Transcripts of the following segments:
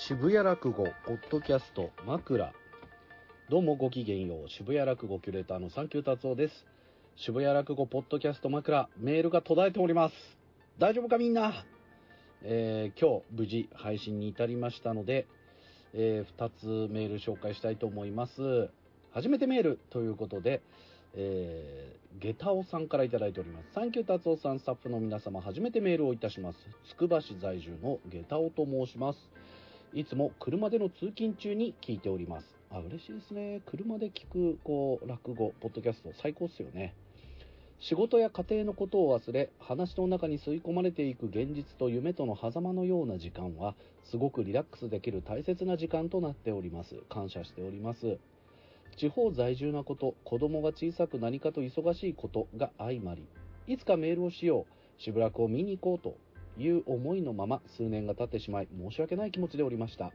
渋谷落語ポッドキャスト枕どうもごきげんよう渋谷落語キュレーターのサンキュー達夫です渋谷落語ポッドキャスト枕メールが途絶えております大丈夫かみんな、えー、今日無事配信に至りましたので、えー、2つメール紹介したいと思います初めてメールということで、えー、下駄尾さんから頂いております。サンキュー達夫さん、スタッフの皆様、初めてメールをいたします。つくば市在住の下駄尾と申します。いつも車での通勤中に聞いております。あ、嬉しいですね。車で聞く、こう、落語、ポッドキャスト、最高っすよね。仕事や家庭のことを忘れ、話の中に吸い込まれていく現実と夢との狭間のような時間は、すごくリラックスできる大切な時間となっております。感謝しております。地方在住なこと、子供が小さく何かと忙しいことが相まり、いつかメールをしよう、しぶらくを見に行こうという思いのまま数年が経ってしまい申し訳ない気持ちでおりました。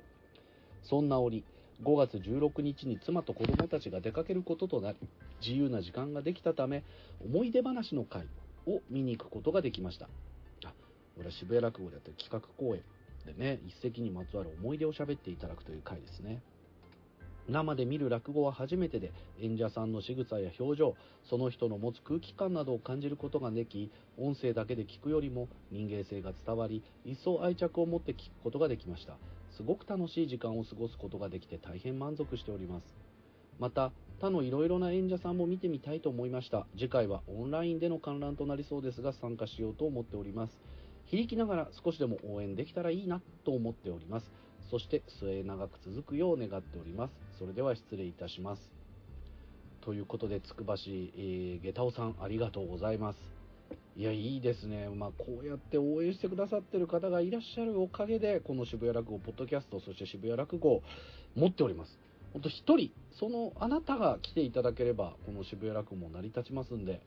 そんな折5月16日に妻と子供たちが出かけることとなり自由な時間ができたため思い出話の会を見に行くことができました。あ俺は渋谷落語でやってる企画公演でね一席にまつわる思い出を喋っていただくという会ですね。生で見る落語は初めてで演者さんの仕草や表情その人の持つ空気感などを感じることができ音声だけで聞くよりも人間性が伝わり一層愛着を持って聞くことができました。すごく楽しい時間を過ごすことができて大変満足しております。また他のいろいろな演者さんも見てみたいと思いました。次回はオンラインでの観覧となりそうですが参加しようと思っております。響きながら少しでも応援できたらいいなと思っております。そして末永く続くよう願っております。それでは失礼いたします。ということで、つくば市、えー、下駄尾さんありがとうございます。いや、いいですね。まあ、こうやって応援してくださってる方がいらっしゃるおかげで、この渋谷落語ポッドキャスト、そして渋谷落語を持っております。ほんと一人、そのあなたが来ていただければ、この渋谷落語も成り立ちますんで、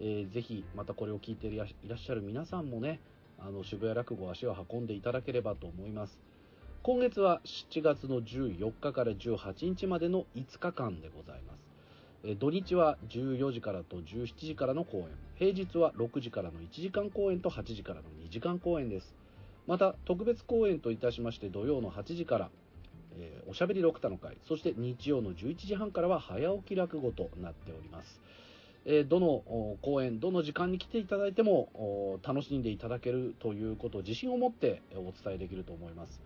えー、ぜひ、またこれを聞いていらっしゃる皆さんもね、あの渋谷落語足を運んでいただければと思います今月は7月の14日から18日までの5日間でございます。土日は14時からと17時からの公演。平日は6時からの1時間公演と8時からの2時間公演です。また特別公演といたしまして土曜の8時からえー、おしゃべり六太の会そして日曜の11時半からは早起き落語となっております。えどの公演、どの時間に来ていただいても楽しんでいただけるということを自信を持ってお伝えできると思います。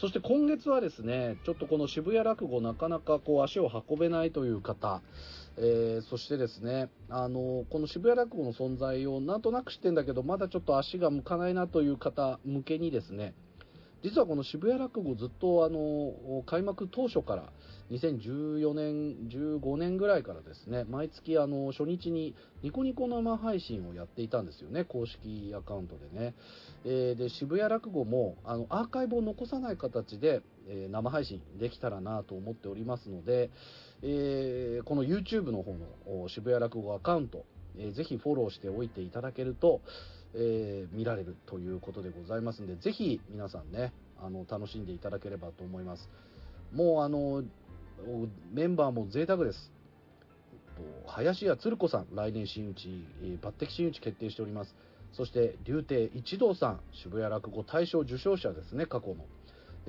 そして今月はですね、ちょっとこの渋谷落語なかなかこう足を運べないという方、えー、そしてですね、あの、この渋谷落語の存在をなんとなく知ってんだけど、まだちょっと足が向かないなという方向けにですね、実はこの渋谷落語ずっとあの開幕当初から2014年15年ぐらいからですね毎月あの初日にニコニコ生配信をやっていたんですよね公式アカウントでね、えー、で渋谷落語もあのアーカイブを残さない形で、えー、生配信できたらなと思っておりますので、えー、この YouTube の方の渋谷落語アカウントえー、ぜひフォローしておいていただけると、えー、見られるということでございますんで、ぜひ皆さんね、あの、楽しんでいただければと思います。もうあの、メンバーも贅沢です。林家鶴子さん、来年新打ち、え、抜擢新打ち決定しております。そして、竜亭一同さん、渋谷落語大賞受賞者ですね、過去の。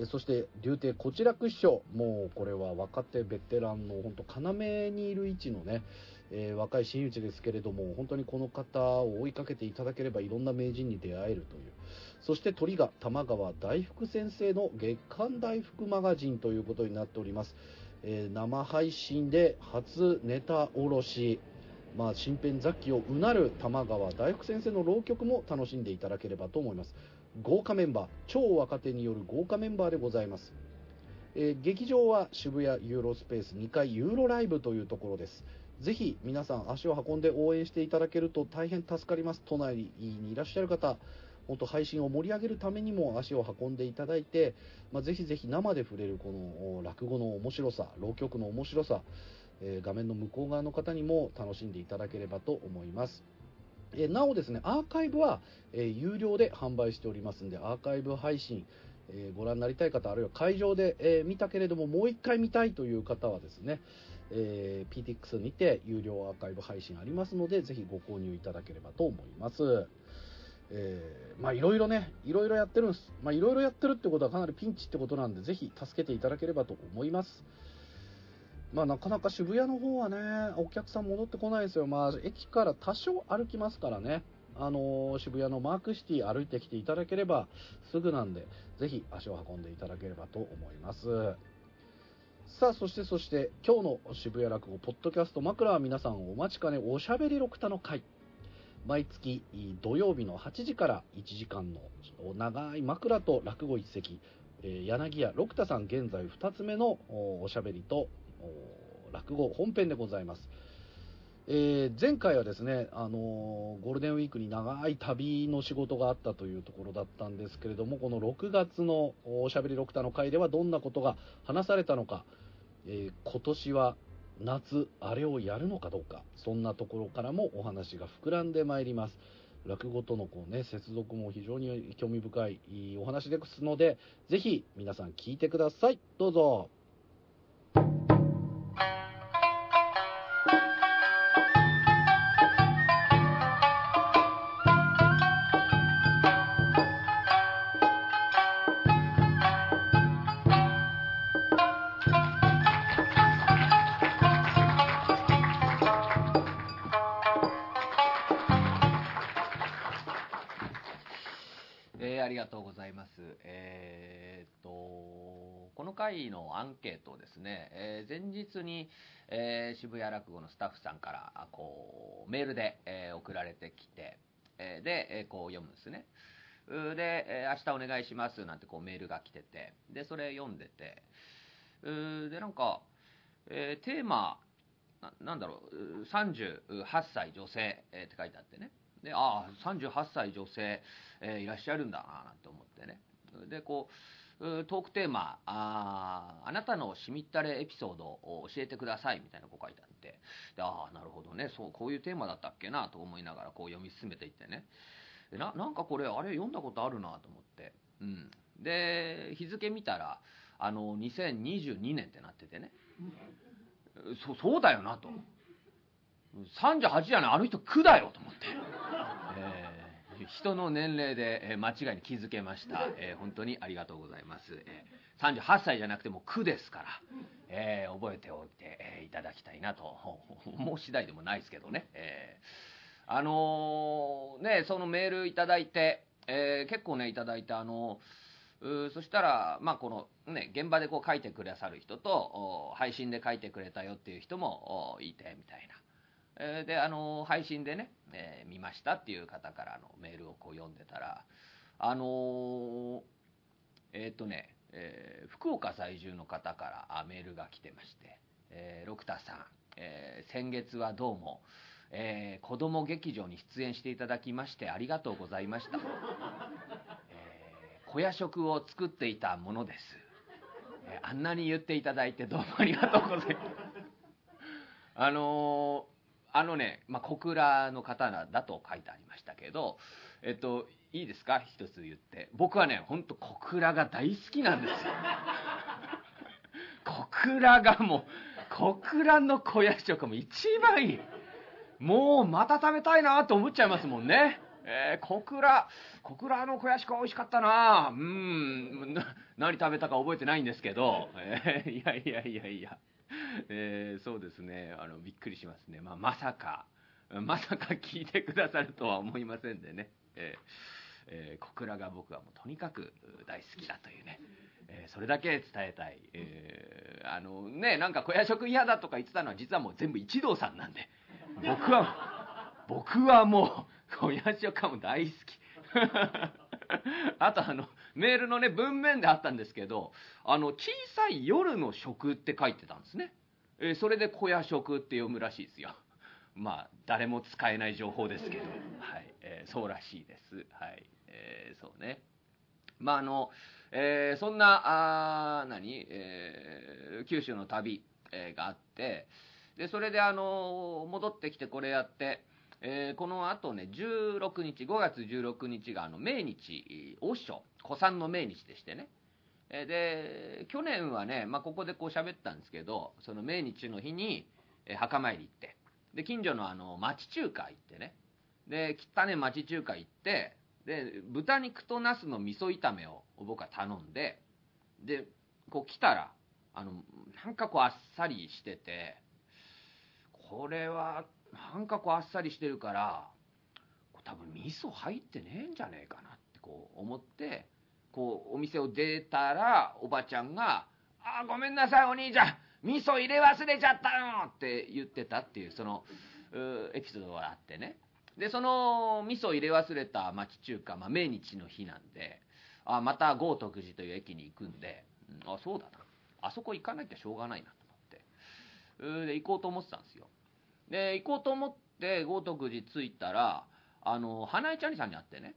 そして竜亭こちらく師匠もうこれは若手ベテランの本当要にいる位置のね、えー、若い真打ちですけれども本当にこの方を追いかけていただければいろんな名人に出会えるという。そして鳥が玉川大福先生の月刊大福マガジンということになっております、えー、生配信で初ネタ卸し。まあ、身辺雑記をうなる玉川大福先生の浪曲も楽しんでいただければと思います。豪華メンバー超若手による豪華メンバーでございます、えー、劇場は渋谷ユーロスペース2階ユーロライブというところです。ぜひ皆さん足を運んで応援していただけると大変助かります。都内にいらっしゃる方本当配信を盛り上げるためにも足を運んでいただいて、まあ、ぜひぜひ生で触れるこの落語の面白さ浪曲の面白さ、えー、画面の向こう側の方にも楽しんでいただければと思います。えなおですね、アーカイブは、え有料で販売しておりますんで、アーカイブ配信、えご覧になりたい方、あるいは会場で、え見たけれども、もう一回見たいという方はですね、えー PTX にて有料アーカイブ配信ありますので、ぜひご購入いただければと思います。えーまあいろいろね、いろいろやってるんです。まあいろいろやってるってことはかなりピンチってことなんで、ぜひ助けていただければと思います。まあなかなか渋谷の方はね、お客さん戻ってこないですよ。まあ駅から多少歩きますからね。あのー渋谷のマークシティ歩いてきていただければすぐなんで、ぜひ足を運んでいただければと思います。さあ、そしてそして、今日の渋谷落語ポッドキャスト枕は皆さんお待ちかねおしゃべり六田の会。毎月土曜日の8時から1時間の長い枕と落語一席、柳家六田さん現在2つ目のおしゃべりと落語本編でございます。えー前回はですね、あのーゴールデンウィークに長い旅の仕事があったというところだったんですけれども、この6月のおしゃべり六田の会ではどんなことが話されたのか、えー今年は夏、あれをやるのかどうか、そんなところからもお話が膨らんでまいります。落語とのこう、ね、接続も非常に興味深いお話ですので、ぜひ皆さん聞いてください。どうぞ。ですね、えー前日に、えー渋谷落語のスタッフさんから、こう、メールで、えー送られてきて、えーで、えーこう読むんですね。で、えー明日お願いしますなんてこうメールが来てて、で、それ読んでて、で、なんか、えーテーマ、ななんだろう、38歳女性、えーって書いてあってね。で、ああ、38歳女性、えーいらっしゃるんだな、なんて思ってね。で、こう、トークテーマ、ああなたのしみったれエピソードを教えてください、みたいなこう書いてあって、でああ、なるほどね、そう、こういうテーマだったっけな、と思いながらこう読み進めていってね。でななんかこれ、あれ読んだことあるなと思って。うん。で、日付見たら、あの、2022年ってなっててね。そそうだよなと。38じゃない、あの人9だよと思って。えー人の年齢で、えー間違いに気づけました、えー本当にありがとうございます。えー38歳じゃなくても9ですから、えー覚えておいて、えーいただきたいなと、もう次第でもないですけどね。えーあのーね、そのメールいただいて、えー結構ね、いただいて、あのーそしたら、まあ、このね、現場でこう書いてくださる人と、配信で書いてくれたよっていう人もいて、みたいな。えーで、あの配信でね、えー見ましたっていう方からのメールをこう読んでたら、あのえっとね、え福岡在住の方からメールが来てまして、えー六田さん、え先月はどうも、えー子供劇場に出演していただきましてありがとうございました。えー小夜食を作っていたものです。えあんなに言っていただいてどうもありがとうございます。あのあのね、まあ、小倉の方だと書いてありましたけど、えっと、いいですか？一つ言って。僕はね、ほんと小倉が大好きなんですよ。小倉がもう、小倉の小屋食も一番いい。もう、また食べたいなと思っちゃいますもんね。えー、小倉、小倉の小屋食は美味しかったなうん、な何食べたか覚えてないんですけど、えーいやいやいやいや。えーそうですね、あの、びっくりしますね。まあ、まさか、まさか聞いてくださるとは思いませんでね。えーえー小倉が僕はもうとにかく大好きだというね、えーそれだけ伝えたい。えーあのね、なんか小屋食嫌だとか言ってたのは実はもう全部一同さんなんで、僕は、僕はもう小屋食はもう大好き。あとあの、メールのね、文面であったんですけど、あの、小さい夜の食って書いてたんですね。えーそれで小屋食って読むらしいですよ。まあ、誰も使えない情報ですけど、はい、えーそうらしいです。はい、えーそうね。まあ、あの、えーそんな、あ何、えー九州の旅、えーがあって、で、それであの、戻ってきてこれやって、えーこの後ね、16日、5月16日があの、命日、お書、古参の命日でしてね。で、去年はね、まあ、ここでこう喋ったんですけど、その命日の日に、墓参り行って、で、近所のあの、町中華行ってね、で、汚ね町中華行って、で豚肉とナスの味噌炒めを僕は頼んで。でこう来たらあのなんかこうあっさりしててこれはなんかこうあっさりしてるから多分味噌入ってねえんじゃねえかなってこう思ってこうお店を出たらおばちゃんが「あごめんなさいお兄ちゃん味噌入れ忘れちゃったよ!」って言ってたっていうそのエピソードがあってね。でその味噌入れ忘れた町中華、まあ、命日の日なんであまた豪徳寺という駅に行くんで、うん、あそうだな。あそこ行かなきゃしょうがないなと思って。で行こうと思ってたんですよ。で行こうと思って豪徳寺着いたらあの花江ちゃんさんに会ってね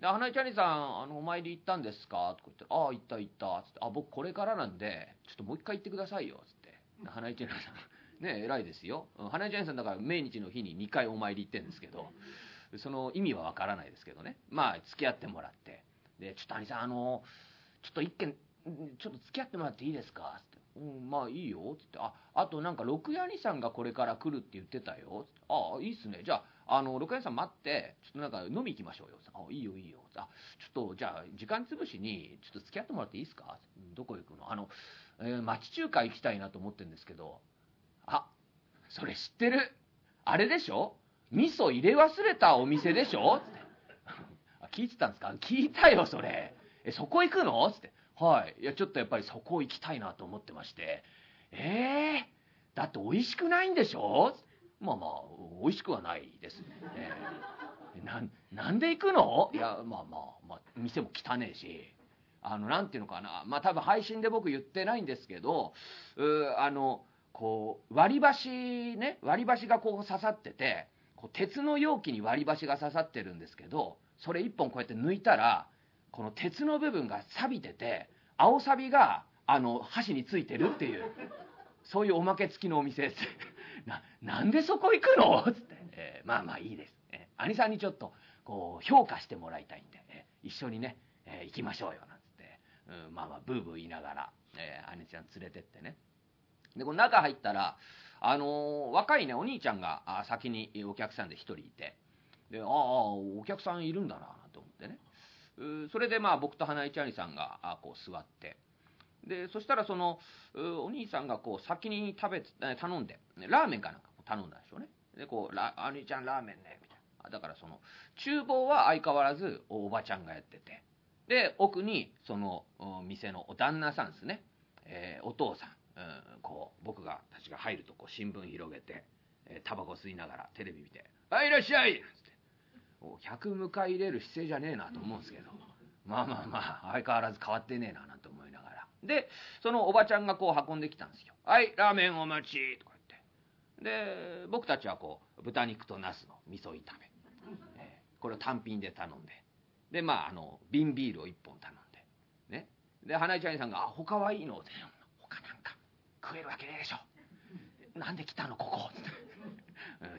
で、花井チャリさん、あの、お参り行ったんですか？とか言ったら、ああ、行った行った。つって、あ、僕これからなんで、ちょっともう一回行ってくださいよ。つって。花井チャリさん。ね、偉いですよ。花井チャリさんだから命日の日に2回お参り行ってるんですけど、その意味はわからないですけどね。まあ、付き合ってもらって。で、ちょっと兄さん、あの、ちょっと一件、ちょっと付き合ってもらっていいですか？つって。うん、まあいいよ。つって。あ、あとなんか、六谷兄さんがこれから来るって言ってたよ。つってああ、いいっすね。じゃあ、あの、六谷さん待って、ちょっとなんか飲み行きましょうよ。あ、いいよいいよ。あ、ちょっと、じゃあ、時間潰しに、ちょっと付き合ってもらっていいですか？どこ行くの？あの、えー、町中華行きたいなと思ってるんですけど、あ、それ知ってる？あれでしょ？味噌入れ忘れたお店でしょ？つって 聞いてたんですか？聞いたよ、それ。え、そこ行くの？つって。はい。いや、ちょっとやっぱりそこ行きたいなと思ってまして。ええー、だって美味しくないんでしょ？まあまあ、美味しくはないですね。ななんで行くの？いや、まあまあ、まあ、店も汚ねえし、あの、なんていうのかな、まあ多分配信で僕言ってないんですけど、うあの、こう、割り箸ね、割り箸がこう刺さってて、こう鉄の容器に割り箸が刺さってるんですけど、それ一本こうやって抜いたら、この鉄の部分が錆びてて、青サビが、あの、箸についてるっていう、そういうおまけ付きのお店です。な、なんでそこ行くの？つって、えー、まあまあいいです。えー、兄さんにちょっと、こう、評価してもらいたいんで、えー、一緒にね、えー、行きましょうよ、なんつって、うん、まあまあ、ブーブー言いながら、えー、兄ちゃん連れてってね。で、この中入ったら、あの、若いね、お兄ちゃんが先にお客さんで一人いて、で、ああ、お客さんいるんだな、と思ってね。それでまあ僕と花井ちゃんさんがこう座って、でそしたらそのお兄さんがこう先に食べ頼んでラーメンかなんか頼んだんでしょうね。でこう「お兄ちゃんラーメンね」みたいな。だからその厨房は相変わらずおばちゃんがやってて。で奥にその店のお旦那さんですね、えー、お父さん、うん、こう僕がたちが入るとこう新聞広げてタバコ吸いながらテレビ見て「はいいらっしゃい!」なんつって客迎え入れる姿勢じゃねえなと思うんですけど。まあまあまあ相変わらず変わってねえななんて思いながら。でそのおばちゃんがこう運んできたんですよ「はいラーメンお待ち」とか言って。で僕たちはこう豚肉とナスの味噌炒め、えー、これを単品で頼んで。でまああの瓶ビールを1本頼んで。ね。で花井ちゃんさんが「あ他はいいの?」って「他なんか食えるわけねえでしょ。なんで来たのここ」って。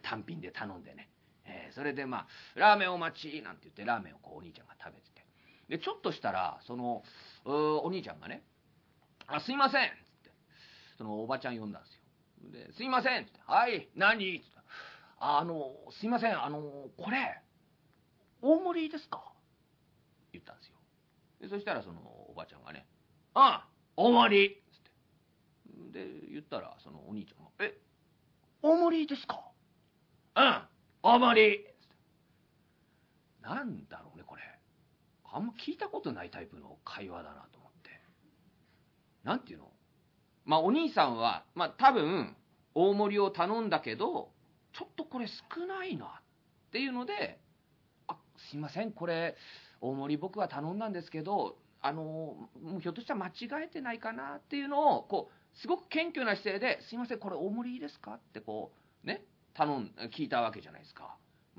単品で頼んでね。えー、それでまあ「ラーメンお待ち」なんて言ってラーメンをこうお兄ちゃんが食べててでちょっとしたらそのお兄ちゃんがね「あすいません」っつってそのおばちゃん呼んだんですよで「すいません」っつって「はい何?」っつって「あのすいませんあのこれ大盛りですか?」言ったんですよでそしたらそのおばちゃんがね「ああ大盛り」つってで言ったらそのお兄ちゃんが「え大盛りですか?」うん大盛り。なんだろうねこれ。あんま聞いたことないタイプの会話だなと思って。なんていうの？まあお兄さんはまあ多分大盛りを頼んだけどちょっとこれ少ないなっていうので「あすいませんこれ大盛り僕は頼んだんですけどあのひょっとしたら間違えてないかな」っていうのをこうすごく謙虚な姿勢で「すいませんこれ大盛りいいですか?」ってこうね頼ん聞いたわけじゃないですか。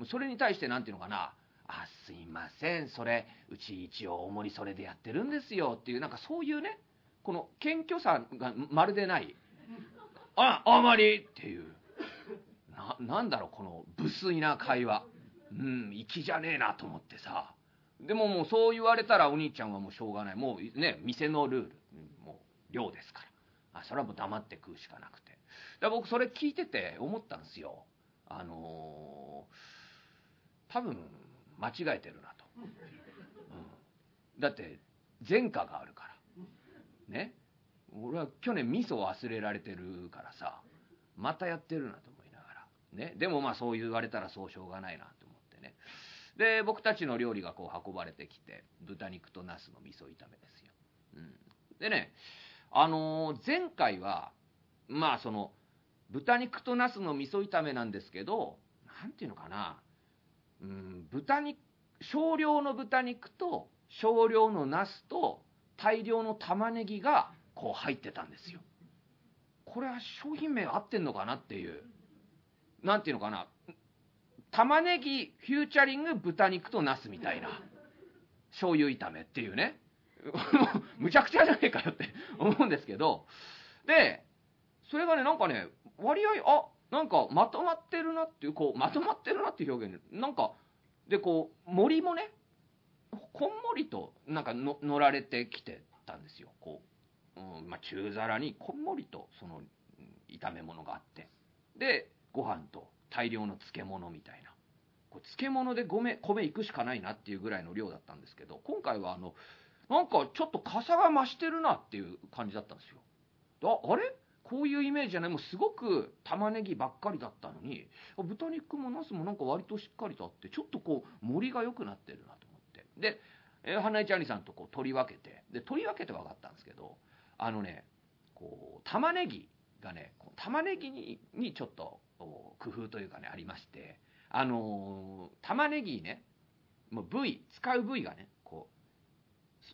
それに対して何ていうのかな。あすいません。それうち一応大盛りそれでやってるんですよ。っていうなんかそういうねこの謙虚さがまるでない。あ大盛りっていう。ななんだろうこの無粋な会話。うん粋じゃねえなと思ってさ。でももうそう言われたらお兄ちゃんはもうしょうがない。もうね店のルール。もう量ですから。あそれはもう黙って食うしかなくて。だ僕それ聞いてて思ったんですよ。あのー、多分間違えてるなと。だって前科があるから。ね。俺は去年味噌忘れられてるからさまたやってるなと思いながら。ね。でもまあそう言われたらそうしょうがないなと思ってね。で僕たちの料理がこう運ばれてきて豚肉とナスの味噌炒めですよ、うん、でねあのー、前回はまあその豚肉とナスの味噌炒めなんですけど何ていうのかな。うん豚肉少量の豚肉と少量のナスと大量の玉ねぎがこう入ってたんですよ。これは商品名合ってんのかなっていう。何ていうのかな。玉ねぎフューチャリング豚肉とナスみたいな。醤油炒めっていうね。むちゃくちゃじゃねえかよって思うんですけど。でそれがねなんかね割合あなんかまとまってるなっていうこうまとまってるなっていう表現なんかでこう森もねこんもりとなんかの乗られてきてたんですよ。こう、うんまあ、中皿にこんもりとその炒め物があって。でご飯と大量の漬物みたいな。これ漬物で米米いくしかないなっていうぐらいの量だったんですけど今回はあのなんかちょっと傘が増してるなっていう感じだったんですよ。ああれ？こういうイメージじゃない。もうすごく玉ねぎばっかりだったのに豚肉もナスもなんか割としっかりとあってちょっとこう盛りが良くなってるなと思って。で、えー、花井ちゃんにさんとこう取り分けて。で取り分けて分かったんですけどあのねこう玉ねぎがね玉ねぎににちょっと工夫というかねありましてあのー、玉ねぎねもう部位使う部位がねこう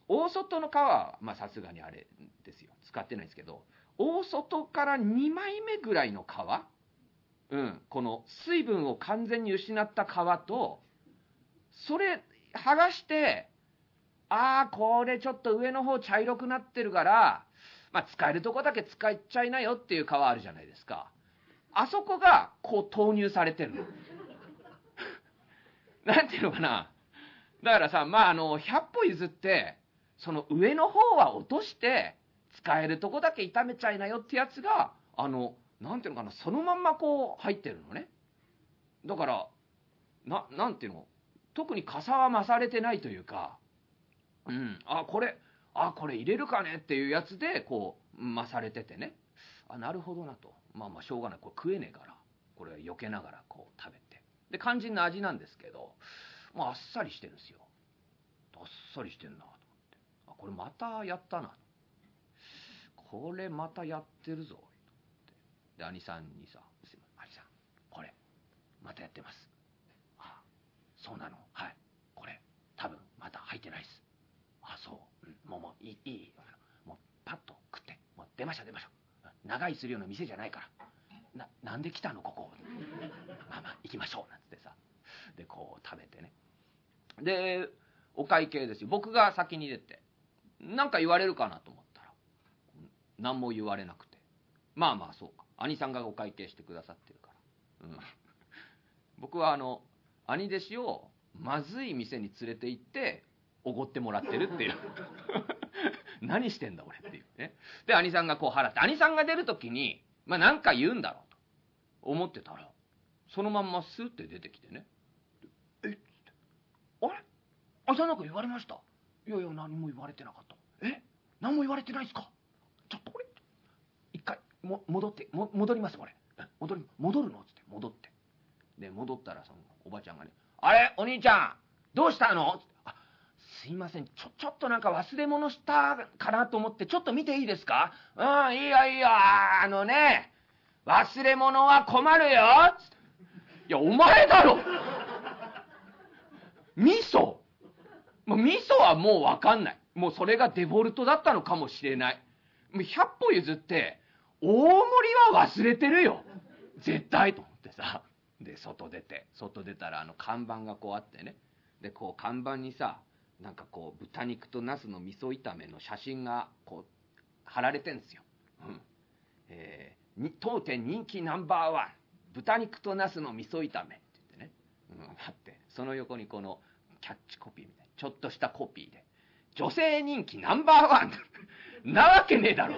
大外の皮はまあさすがにあれですよ。使ってないですけど大外から2枚目ぐらいの皮、うん、この水分を完全に失った皮と、それ剥がして、ああ、これちょっと上の方茶色くなってるから、まあ、使えるとこだけ使っちゃいなよっていう皮あるじゃないですか。あそこがこう投入されてるの。なんていうのかな。だからさ、まあ、あの、100歩譲って、その上の方は落として、使えるとこだけ炒めちゃいなよってやつが、あの、なんていうのかな、そのまんまこう入ってるのね。だから、な、なんていうの、特に傘は増されてないというか、うん、あ、これ、あ、これ入れるかねっていうやつで、こう、増されててね。あ、なるほどなと。まあまあ、しょうがない。これ食えねえから、これ避けながらこう食べて。で、肝心な味なんですけど、まあ、あっさりしてるんですよ。あっさりしてんなと思って。あ、これまたやったなと。これまたやってるぞ。ってで兄さんにさ「すいません兄さんこれまたやってます」「ああそうなの？はい。これ多分また入ってないです」「あそう、うん、もうもういいいい。もうパッと食って。もう出ましょう出ましょう。長居するような店じゃないから。ななんで来たの？ここ。まあまあ行きましょう。なんつってさ。でこう食べてね。でお会計ですよ。僕が先に出て。何か言われるかなと思って。何も言われなくて。まあまあそうか。兄さんがお会計してくださってるから、うん、僕はあの兄弟子をまずい店に連れて行っておごってもらってるっていう。何してんだ俺っていうね。で兄さんがこう払って兄さんが出る時にまあ何か言うんだろうと。思ってたらそのまんまスーって出てきてね。えっつってあれ？兄さんなんか言われました？いやいや何も言われてなかった。え？何も言われてないっすか？ちょっとこれ一回も戻っても戻りますこれ。戻り戻るの？っつって戻って。で戻ったらそのおばちゃんがね「あれ？お兄ちゃんどうしたの?」っつって「あすいません。ちょちょっとなんか忘れ物したかなと思ってちょっと見ていいですか？うんいいよいいよ。あのね忘れ物は困るよ」っつって「いやお前だろ。味噌もう味噌はもう分かんない。もうそれがデフォルトだったのかもしれない100歩譲って大盛りは忘れてるよ。絶対と思ってさ。で外出て。外出たらあの看板がこうあってね。でこう看板にさなんかこう豚肉とナスの味噌炒めの写真がこう貼られてんすよ、うん。えー、当店人気ナンバーワン。豚肉とナスの味噌炒めって言ってね、うん、あって。その横にこのキャッチコピーみたいなちょっとしたコピーで。女性人気ナンバーワン。なわけねえだろ。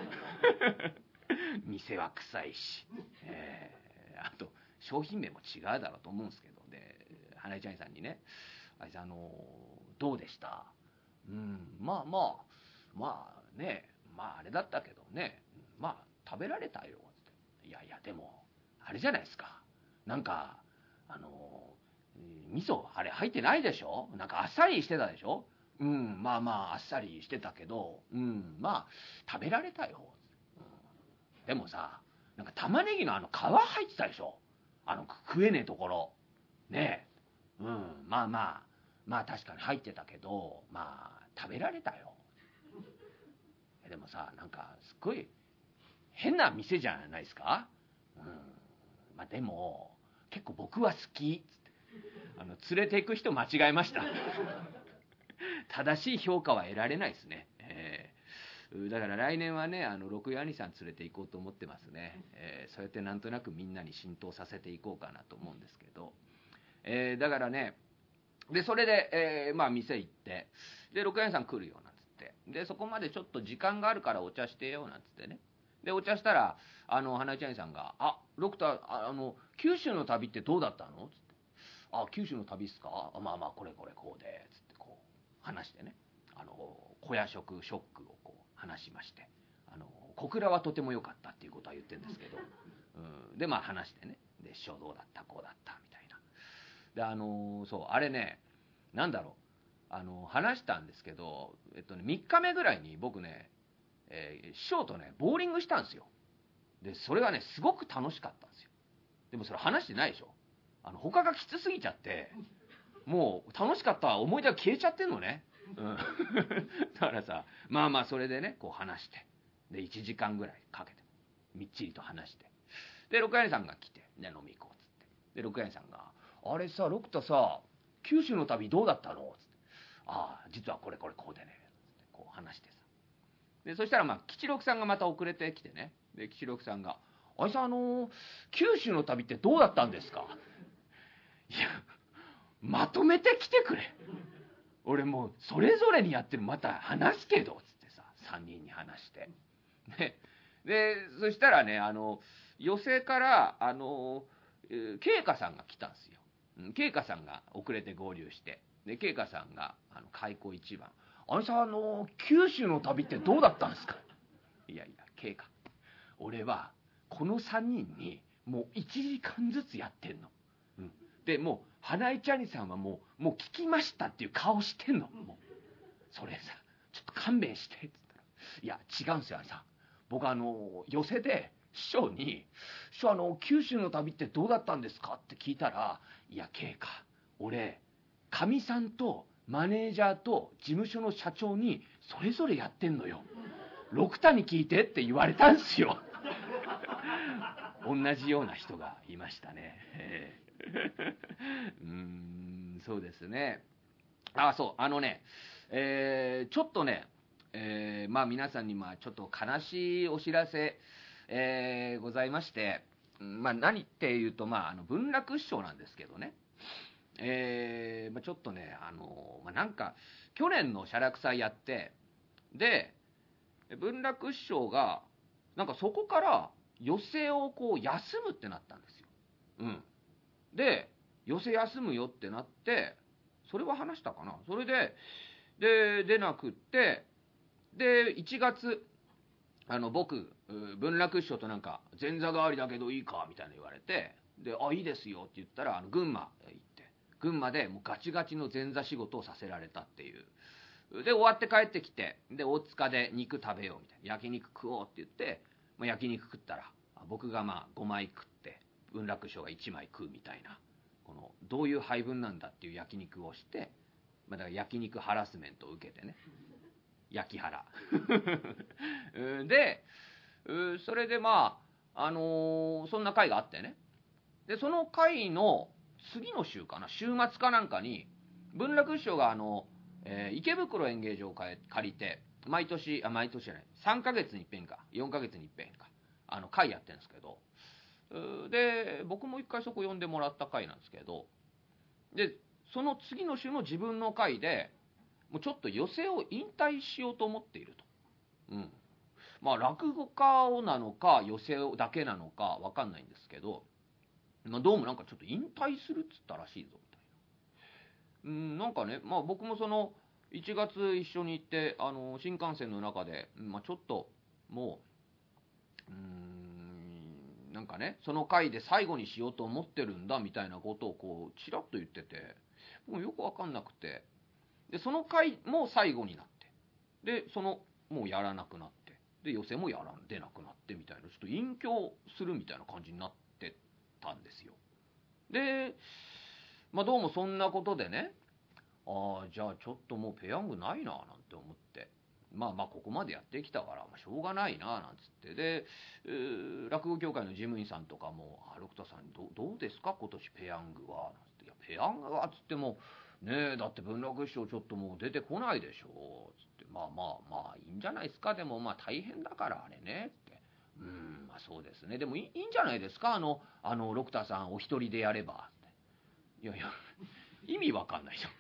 店は臭いし、えー、あと商品名も違うだろうと思うんですけどで花井ちゃんさんにね「あいつあのどうでした？うんまあまあまあねまああれだったけどね。まあ食べられたよ。っていやいやでもあれじゃないですか。なんかあの味噌あれ入ってないでしょ？なんかあっさりしてたでしょ？うんまあまああっさりしてたけどうんまあ食べられたよ、うん、でもさなんか玉ねぎのあの皮入ってたでしょ？あの食えねえところ。ねえ。うんまあまあまあ確かに入ってたけどまあ食べられたよ。でもさなんかすっごい変な店じゃないですか？うん。まあでも結構僕は好き。つってあの連れて行く人間違えました。正しい評価は得られないですね、えー、だから来年はねあの六夜兄さん連れて行こうと思ってますね、えー、そうやってなんとなくみんなに浸透させていこうかなと思うんですけど、えー、だからねでそれで、えまあ店行ってで六夜兄さん来るよなんつって。でそこまでちょっと時間があるからお茶してよなんつってね。でお茶したらあの花井ちゃんさんが「あロクターあの九州の旅ってどうだったの?」つって「あ九州の旅っすかまあまあこれこれこうで」つって。話してね。あの小屋食ショックをこう話しまして。あの小倉はとても良かったっていうことは言ってるんですけど、うん、でまあ話してね。で師匠どうだったこうだったみたいな。であのそうあれねなんだろう。あの話したんですけど、えっとね、3日目ぐらいに僕ねえー、師匠とね、ボーリングしたんですよ。で、それがね、すごく楽しかったんですよ。でもそれ話してないでしょ。あの、他がきつすぎちゃって、もう楽しかった思い出が消えちゃってんのね。うん。だからさ、まあまあそれでね、こう話して。で、1時間ぐらいかけて、みっちりと話して。で、六谷さんが来て、ね、飲み行こうっつって。で、六谷さんが、あれさ、六田さ、九州の旅どうだったの？つって。ああ、実はこれこれこうでね。こう話してさ。でそしたらまあ吉六さんがまた遅れてきてねで吉六さんが「あいさんあのー、九州の旅ってどうだったんですか?」いやまとめてきてくれ。俺もうそれぞれにやってる。また話すけどつってさ3人に話して。ね。でそしたらねあの寄席からあの慶香さんが来たんですよ。慶香さんが遅れて合流して。で慶香さんがあの開口一番。あれさ、あの、九州の旅ってどうだったんですか？いやいや、経過。俺は、この3人に、もう1時間ずつやってんの。うん。で、もう、花井ちゃんさんはもう、もう聞きましたっていう顔してんの。もう。それさ、ちょっと勘弁して、って言ったら。いや、違うんですよ、あれさ。僕あの、寄せで、師匠に、師匠あの、九州の旅ってどうだったんですかって聞いたら、いや、経過。俺、かみさんとマネージャーと事務所の社長にそれぞれやってんのよ六谷聞いてって言われたんすよ 同じような人がいましたね、えー、うんそうですねあそうあのねえー、ちょっとねえー、まあ皆さんにまあちょっと悲しいお知らせ、えー、ございまして、まあ何っていうとまああの文楽師匠なんですけどねえー、まあ、ちょっとね、あのまあ、なんか、去年の写楽祭やって、で、文楽師匠が、なんかそこから寄席をこう休むってなったんですよ。うん。で、寄席休むよってなって、それは話したかな？それで、で、出なくって、で、1月、あの、僕、文楽師匠となんか、前座代わりだけどいいかみたいな言われて、で、あ、いいですよって言ったら、あの、群馬行って群馬でもうガチガチの前座仕事をさせられたっていう。で、終わって帰ってきて、で、大塚で肉食べようみたいな。焼肉食おうって言って、まあ、焼肉食ったら、僕がまあ5枚食って、文楽師が1枚食うみたいな、この、どういう配分なんだっていう焼肉をして、まあ、だから焼肉ハラスメントを受けてね。焼き腹。で、それでまあ、あのー、そんな会があってね。で、その会の次の週かな、週末かなんかに、文楽師匠があの、えー、池袋演芸場を借りて、毎年、あ、毎年じゃない、3ヶ月に一遍か、4ヶ月に一遍か、あの、会やってるんですけど、で、僕も一回そこ呼んでもらった会なんですけど、で、その次の週の自分の会で、もうちょっと寄席を引退しようと思っていると。うん。まあ、落語家をなのか、寄席だけなのか、わかんないんですけど、まあ、どうもなんかちょっと引退するっつったらしいぞみたいなうん、なんかね、まあ僕もその、1月一緒に行って、あの、新幹線の中で、まあちょっと、もう、うん、なんかね、その回で最後にしようと思ってるんだ、みたいなことをこう、ちらっと言ってて、もうよくわかんなくて、で、その回も最後になって、で、その、もうやらなくなって、で、予選もやらん、出なくなって、みたいな、ちょっと隠居するみたいな感じになってたんですよ。で、まあどうもそんなことでね、ああ、じゃあちょっともうペヤングないな、なんて思って。まあまあここまでやってきたから、まあ、しょうがないな、なんつって。で、えー落語協会の事務員さんとかも、あ、六田さんどうどうですか？今年ペヤングは。なんつって。いや、ペヤングは、っつっても、ねえ、だって文楽師匠ちょっともう出てこないでしょ。つって、まあまあまあ、いいんじゃないですか？でもまあ大変だから、あれね。って。うん、まあそうですね。でもいいいいんじゃないですか？あの、あの、六田さんお一人でやれば。っていやいや、意味わかんないじゃん。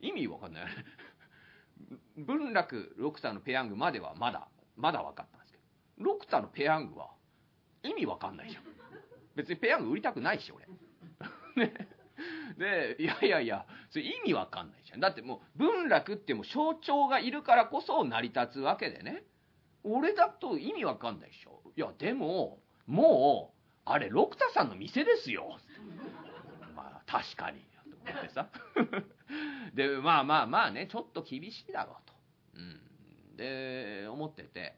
意味わかんない。文楽六田のペヤングまではまだ、まだ分かったんですけど、六田のペヤングは意味わかんないじゃん。別にペヤング売りたくないし、俺。ね。で、いやいやいや、それ意味わかんないじゃん。だってもう、文楽ってもう象徴がいるからこそ成り立つわけでね。俺だと意味わかんないでしょ。いや、でも、もう、あれ、六田さんの店ですよ。まあ、確かに。と思ってさ。で、まあまあまあね、ちょっと厳しいだろうと。うん。で、思ってて。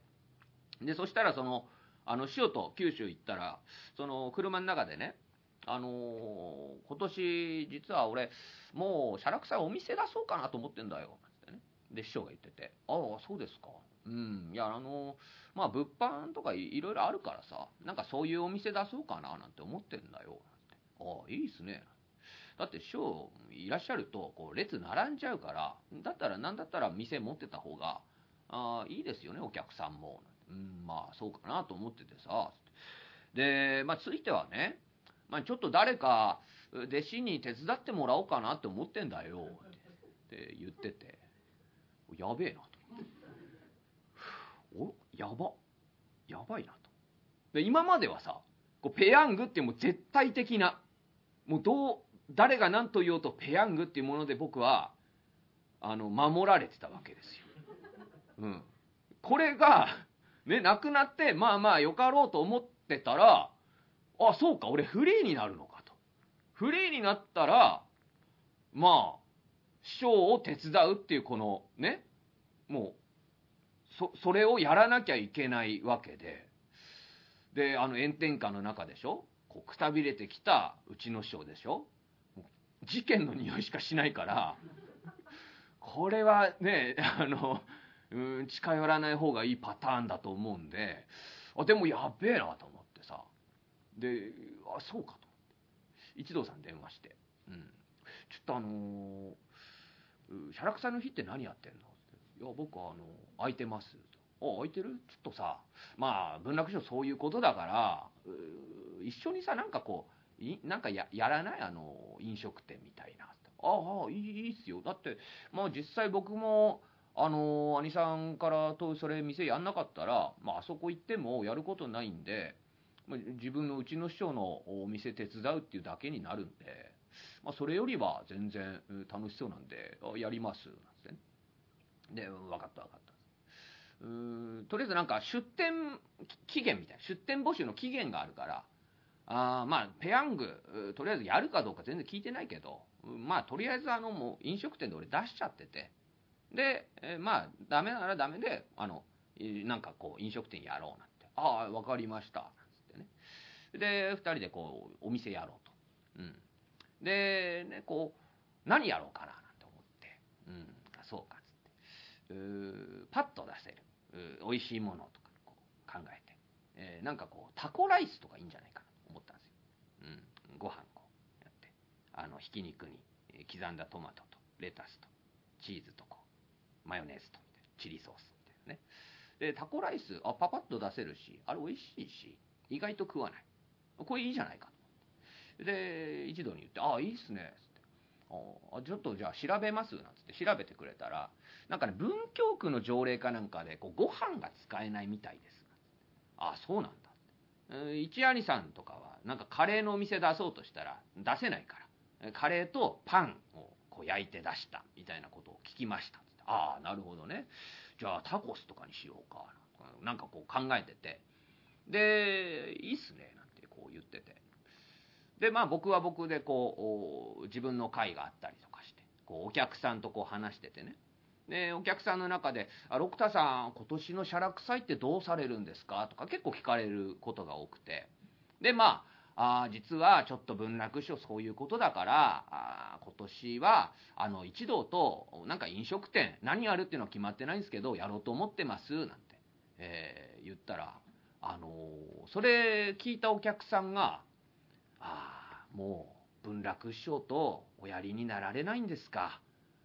で、そしたらその、あの、塩と九州行ったら、その、車の中でね、あのー今年、実は俺、もう、シャラクサお店出そうかなと思ってんだよ。なんてね。で、師匠が言ってて、ああ、そうですか。うん。いや、あのーまあ、物販とかいいろいろあるからさ、なんかそういうお店出そうかななんて思ってんだよ。ああ、いいっすね。だって師匠いらっしゃると、こう、列並んじゃうから、だったら、なんだったら店持ってた方が、あ、いいですよね、お客さんも。うん、まあ、そうかなと思っててさ。で、まあ、ついてはね、まあ、ちょっと誰か、弟子に手伝ってもらおうかなって思ってんだよ。って言ってて、やべえなと。お、やば。やばいなと。で、今まではさ、こうペヤングってもう絶対的な、もうどう、誰が何と言おうとペヤングっていうもので僕は、あの、守られてたわけですよ。うん。これが、ね、なくなって、まあまあよかろうと思ってたら、あ、そうか、俺フリーになるのかと。フリーになったら、まあ、師匠を手伝うっていうこの、ね、もう、そ、それをやらなきゃいけないわけで、で、あの炎天下の中でしょ？こうくたびれてきたうちの師匠でしょ？事件の匂いしかしないから、これはね、あの、うん、近寄らない方がいいパターンだと思うんで、あ、でもやべえなと思ってさ。で、あ、そうかと思って。一同さん電話して、うん。ちょっとあのー、うシャラクサの日って何やってんの？っていや、僕はあの、空いてます。とあ、空いてる？ちょっとさ、まあ、文楽師匠そういうことだから、一緒にさ、なんかこう、いなんかややらない？あの、飲食店みたいな。ああ、いいいいっすよ。だって、まあ実際僕も、あの、兄さんからとそれ店やんなかったら、まああそこ行ってもやることないんで、自分のうちの師匠のお店手伝うっていうだけになるんで、まあそれよりは全然楽しそうなんで、やります、なんつってね。で、分かった分かった。うーんとりあえずなんか出店期限みたいな、出店募集の期限があるから、あまあ、ペヤング、とりあえずやるかどうか全然聞いてないけど、まあ、とりあえずあの、もう飲食店で俺出しちゃってて、で、えまあ、ダメならダメで、あの、なんかこう、飲食店やろうなんて、ああ、わかりました、なんつってね。で、二人でこう、お店やろうと。うん。で、ね、こう、何やろうかな、なんて思って、うん、そうか、つって。パッと出せる、う美味しいものとかこう考えて、えーなんかこう、タコライスとかいいんじゃないかなと思ったんですよ。うん。ご飯こうやって、あの、ひき肉に刻んだトマトとレタスとチーズとこう、マヨネーズとみたいな、チリソースみたいなね。で、タコライス、あ、パパッと出せるし、あれ美味しいし、意外と食わない。これいいじゃないかと思って。で、一度に言って、あ、いいっすね、つって。あちょっとじゃあ調べますなんつって調べてくれたら、なんかね、文京区の条例かなんかで、こう、ご飯が使えないみたいです。あ、そうなんだ。えー一兄さんとかは、なんかカレーのお店出そうとしたら出せないから。カレーとパンをこう焼いて出したみたいなことを聞きました。ああなるほどね。じゃあタコスとかにしようか。なんかこう考えてて。でいいっすね。なんてこう言ってて。でまあ僕は僕でこう自分の会があったりとかしてこうお客さんとこう話しててね。でお客さんの中で「あ六田さん今年の写楽祭ってどうされるんですか?」とか結構聞かれることが多くてでまああ実はちょっと文楽師匠そういうことだからあ今年はあの一同となんか飲食店何やるっていうのは決まってないんですけどやろうと思ってますなんて、えー、言ったらあのー、それ聞いたお客さんが「ああもう文楽師匠とおやりになられないんですか？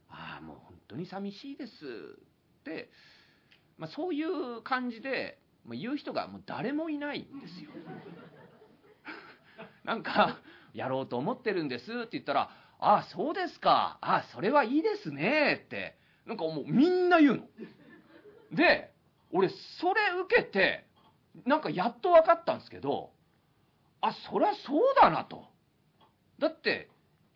ああもう本当に寂しいです」って、まあ、そういう感じで、言う人がもう誰もいないんですよ。なんか、やろうと思ってるんですって言ったら、ああ、そうですか。ああ、それはいいですね。って、なんかもうみんな言うの。で、俺、それ受けて、なんかやっと分かったんですけど、あ、そりゃそうだなと。だって、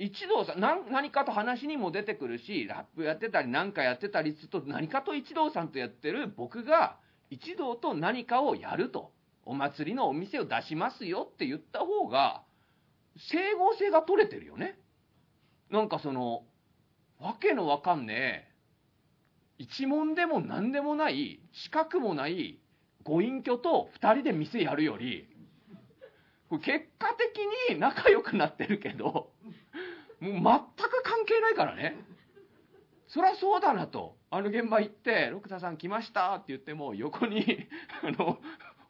一同さん何、何かと話にも出てくるし、ラップやってたり何かやってたりすると、何かと一同さんとやってる僕が、一同と何かをやると。お祭りのお店を出しますよって言った方が、整合性が取れてるよね。なんかその、わけのわかんねえ、一問でも何でもない、資格もないご隠居と二人で店やるより、結果的に仲良くなってるけど、もう全く関係ないからね。そりゃそうだなと。あの現場行って、六田さん来ましたって言っても、横に、あの、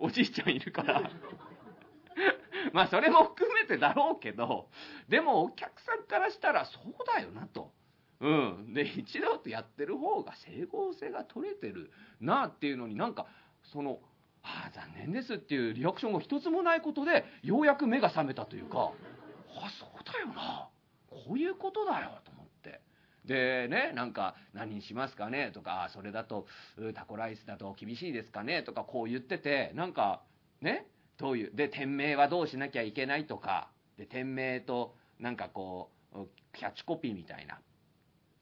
おじいちゃんいるから まあそれも含めてだろうけどでもお客さんからしたらそうだよなと。うん、で一度とやってる方が整合性が取れてるなっていうのになんかその「ああ残念です」っていうリアクションが一つもないことでようやく目が覚めたというか「あそうだよなこういうことだよ」と思って。でねなんか「何にしますかね?」とか「それだとタコライスだと厳しいですかね?」とかこう言っててなんかね？どういうで店名はどうしなきゃいけないとかで店名となんかこうキャッチコピーみたいな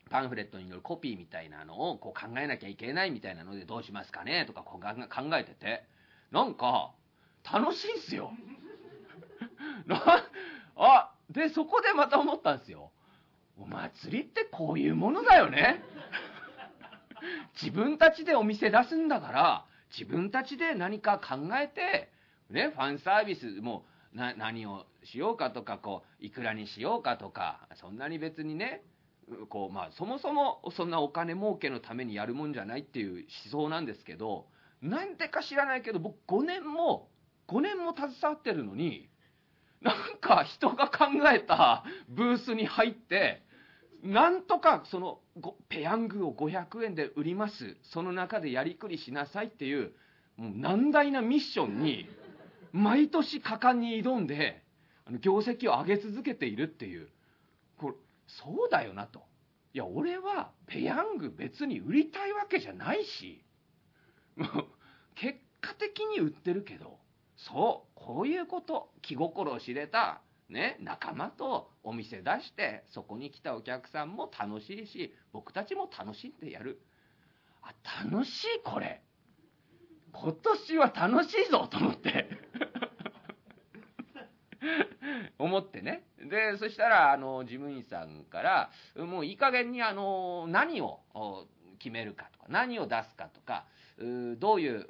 パンフレットに載るコピーみたいなのをこう考えなきゃいけないみたいなのでどうしますかね？とかこう考えててなんか楽しいんすよ。あでそこでまた思ったんですよ。お祭りってこういうものだよね。自分たちでお店出すんだから自分たちで何か考えてね、ファンサービスもな何をしようかとかこういくらにしようかとかそんなに別にねこう、まあ、そもそもそんなお金儲けのためにやるもんじゃないっていう思想なんですけどなんでか知らないけど僕5年も5年も携わってるのになんか人が考えたブースに入ってなんとかそのペヤングを500円で売ります。その中でやりくりしなさいっていうもう難題なミッションに毎年果敢に挑んで業績を上げ続けているっていう。これそうだよなと。いや俺はペヤング別に売りたいわけじゃないし。結果的に売ってるけど。そうこういうこと気心を知れたね、仲間とお店出してそこに来たお客さんも楽しいし僕たちも楽しんでやる。あ楽しいこれ。今年は楽しいぞと思って。思ってね。でそしたらあの事務員さんからもういい加減にあの何を決めるかとか何を出すかとかどういう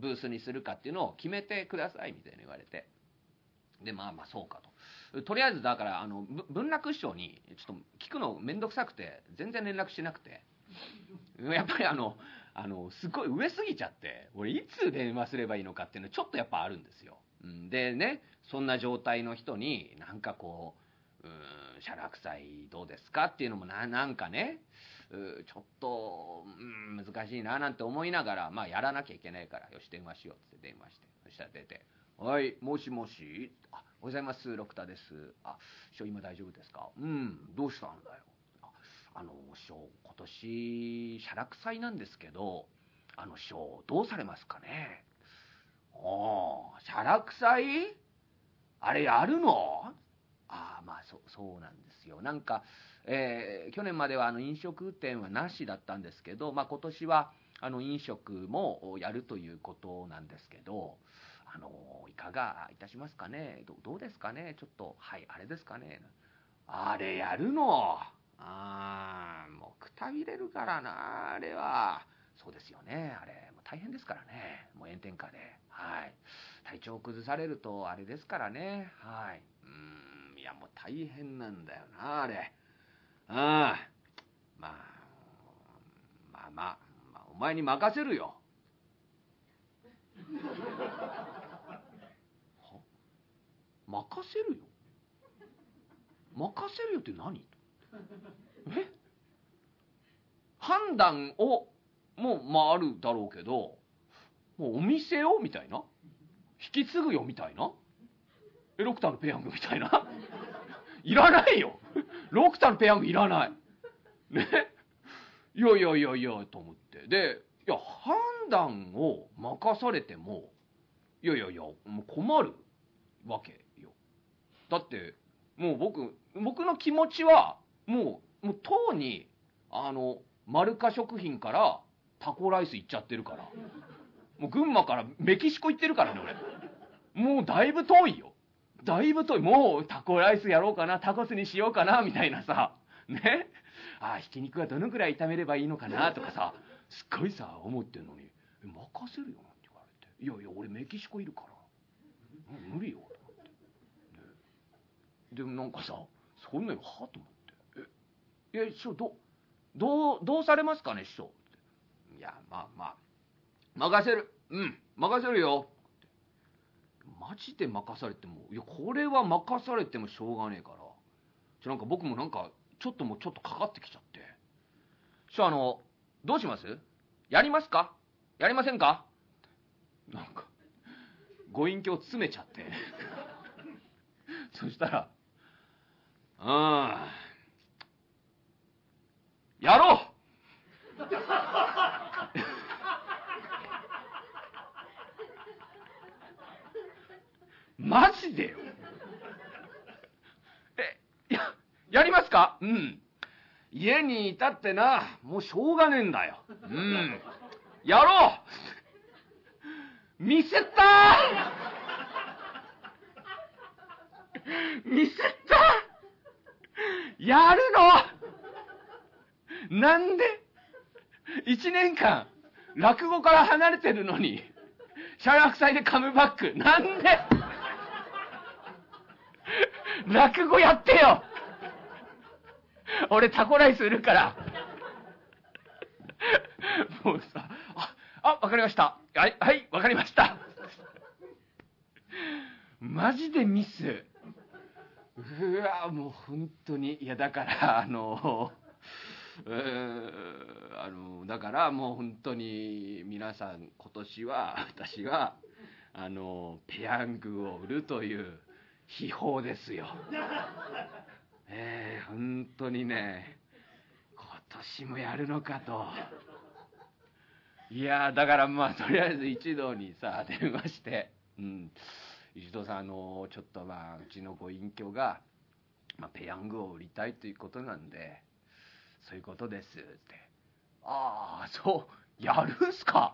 ブースにするかっていうのを決めてくださいみたいに言われてでまあまあそうかととりあえずだからあの文楽師匠にちょっと聞くの面倒くさくて全然連絡しなくてやっぱりあのあのすごい上すぎちゃって俺いつ電話すればいいのかっていうのちょっとやっぱあるんですよ。でねそんな状態の人になんかこう「うーん写楽祭どうですか?」っていうのもななんかねちょっと、うん、難しいななんて思いながらまあやらなきゃいけないからよし電話しようって電話してそしたら出て「はいもしもしあおはようございます六田です。あ師匠今大丈夫ですか？うんどうしたんだよ。ああの師匠今年写楽祭なんですけどあの師匠どうされますかね？お写楽祭？あれやるの？ああまあそそうなんですよ。なんかえー去年まではあの飲食店はなしだったんですけど、まあ、今年はあの飲食もやるということなんですけど、あのいかがいたしますかね？どうですかね？ちょっと、はい、あれですかね？あれやるの？あーもうくたびれるからなあれは。そうですよね。あれもう大変ですからね。もう炎天下で。はい。体調崩されるとあれですからね。はい。うんいやもう大変なんだよなあれ。ああ。まあまあまあ、お前に任せるよ。任せるよ？任せるよって何？え？判断をもうまああるだろうけどもうお店をみたいな？引き継ぐよみたいな？えロクターのペヤングみたいな？いらないよ。ロクタのペヤングいらない。ね。いやいやいやいやと思って。でいや判断を任されてもいやいやいやもう困るわけよ。だってもう僕僕の気持ちはもうもうとうにあのマルカ食品からタコライス行っちゃってるから。もう群馬からメキシコ行ってるからね俺。もうだいぶ遠いよ。だいぶ遠い。もうタコライスやろうかな。タコスにしようかなみたいなさ。ね？あひき肉はどのくらい炒めればいいのかなとかさ。すっごいさ思ってんのに。任せるよなんて言われて。いやいや俺メキシコいるから。無理よと思って、ね、でもなんかさそんなのはと思って「えいや師匠どどうどうされますかね師匠」「いやまあまあ。任せる。うん任せるよ」マジで任されてもいやこれは任されてもしょうがねえから。ちょなんか僕もなんかちょっともうちょっとかかってきちゃって。師匠あのどうします？やりますか？やりませんか？なんかご隠居を詰めちゃって。そしたら「うん。やろう!」マジでよ。えややりますか？うん。家にいたってなもうしょうがねえんだよ。うん。やろう。見せた見せたやるの。なんで？一年間落語から離れてるのに社楽祭でカムバック。なんで？落語やってよ。俺タコライス売るから。もうさああわかりました。はいはいわかりました。マジでミス。うわもう本当に。いやだからあのうーあのだからもう本当に皆さん今年は私はあのペヤングを売るという秘宝ですよ。えー、本当にね今年もやるのかと。いやだからまあとりあえず一同にさ電話して「うん。一同さんあのちょっとまあうちのご隠居が、まあ、ペヤングを売りたいということなんでそういうことです」って「ああそうやるんすか？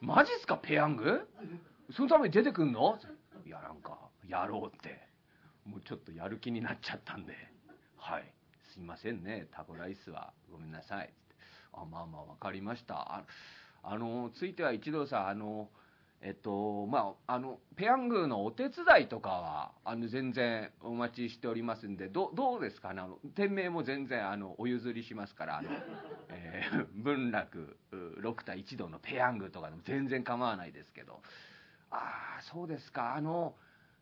マジっすかペヤング？そのために出てくんの?」いやなんかやろうって。もうちょっとやる気になっちゃったんで「はい。すいませんね。タコライスは。ごめんなさい」ってあまあまあ分かりました。ああのついては一度さあのえっとまああのペヤングのお手伝いとかはあの全然お待ちしておりますんでどどうですか？ねあの店名も全然あのお譲りしますからあの、えー 文楽う六対一同のペヤングとかでも全然構わないですけど。ああそうですか。あの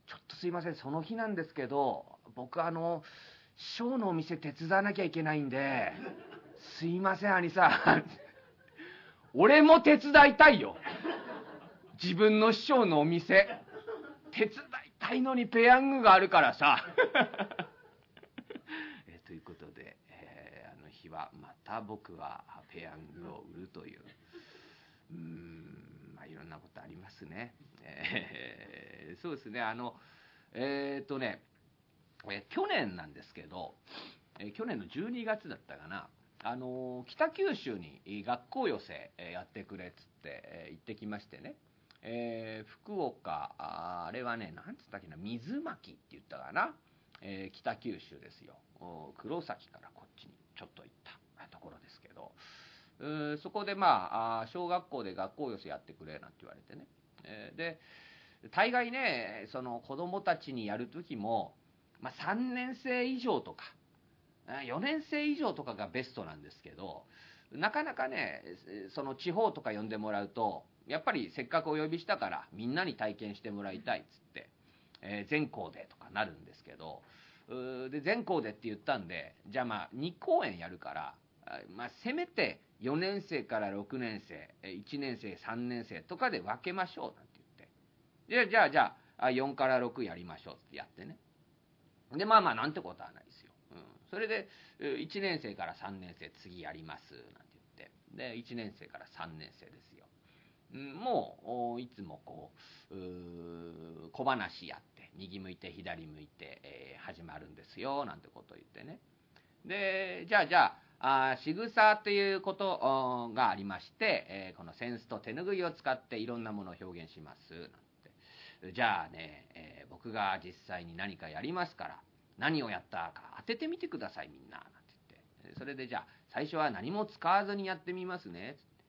ちょっとすいませんその日なんですけど僕あの師匠のお店手伝わなきゃいけないんですいません兄さん。俺も手伝いたいよ。自分の師匠のお店手伝いたいのにペヤングがあるからさ。えということで、えーあの日はまた僕はペヤングを売るという。うんまあいろんなことありますね、えーそうですね。あのえっ、とね、えー去年なんですけどえ去年の12月だったかな、あの北九州に学校寄せやってくれっつって、え行ってきましてね、えー福岡ああれはねなんつったっけな水巻って言ったかな、えー北九州ですよ。黒崎からこっちにちょっと行ったところですけど。そこでまあ小学校で学校寄せやってくれなんて言われてね、で大概ねその子供たちにやる時も、まあ、3年生以上とか4年生以上とかがベストなんですけどなかなかねその地方とか呼んでもらうとやっぱりせっかくお呼びしたからみんなに体験してもらいたいっつって、えー全校でとかなるんですけどで全校でって言ったんでじゃあまあ2公演やるから、まあ、せめて4年生から6年生1年生3年生とかで分けましょうなんて言って。じゃあじゃあじゃあ4から6やりましょうってやってね。でまあまあなんてことはないですよ、うん、それで1年生から3年生次やりますなんて言って。で1年生から3年生ですよ。もういつもこうう小話やって右向いて左向いて、えー始まるんですよなんてこと言ってね。でじゃあじゃああ仕草っていうことがありまして、えーこのセンスと手拭いを使っていろんなものを表現します。なんて。じゃあね、えー僕が実際に何かやりますから何をやったか当ててみてくださいみんな。なんて言って。それでじゃあ最初は何も使わずにやってみますね。つって、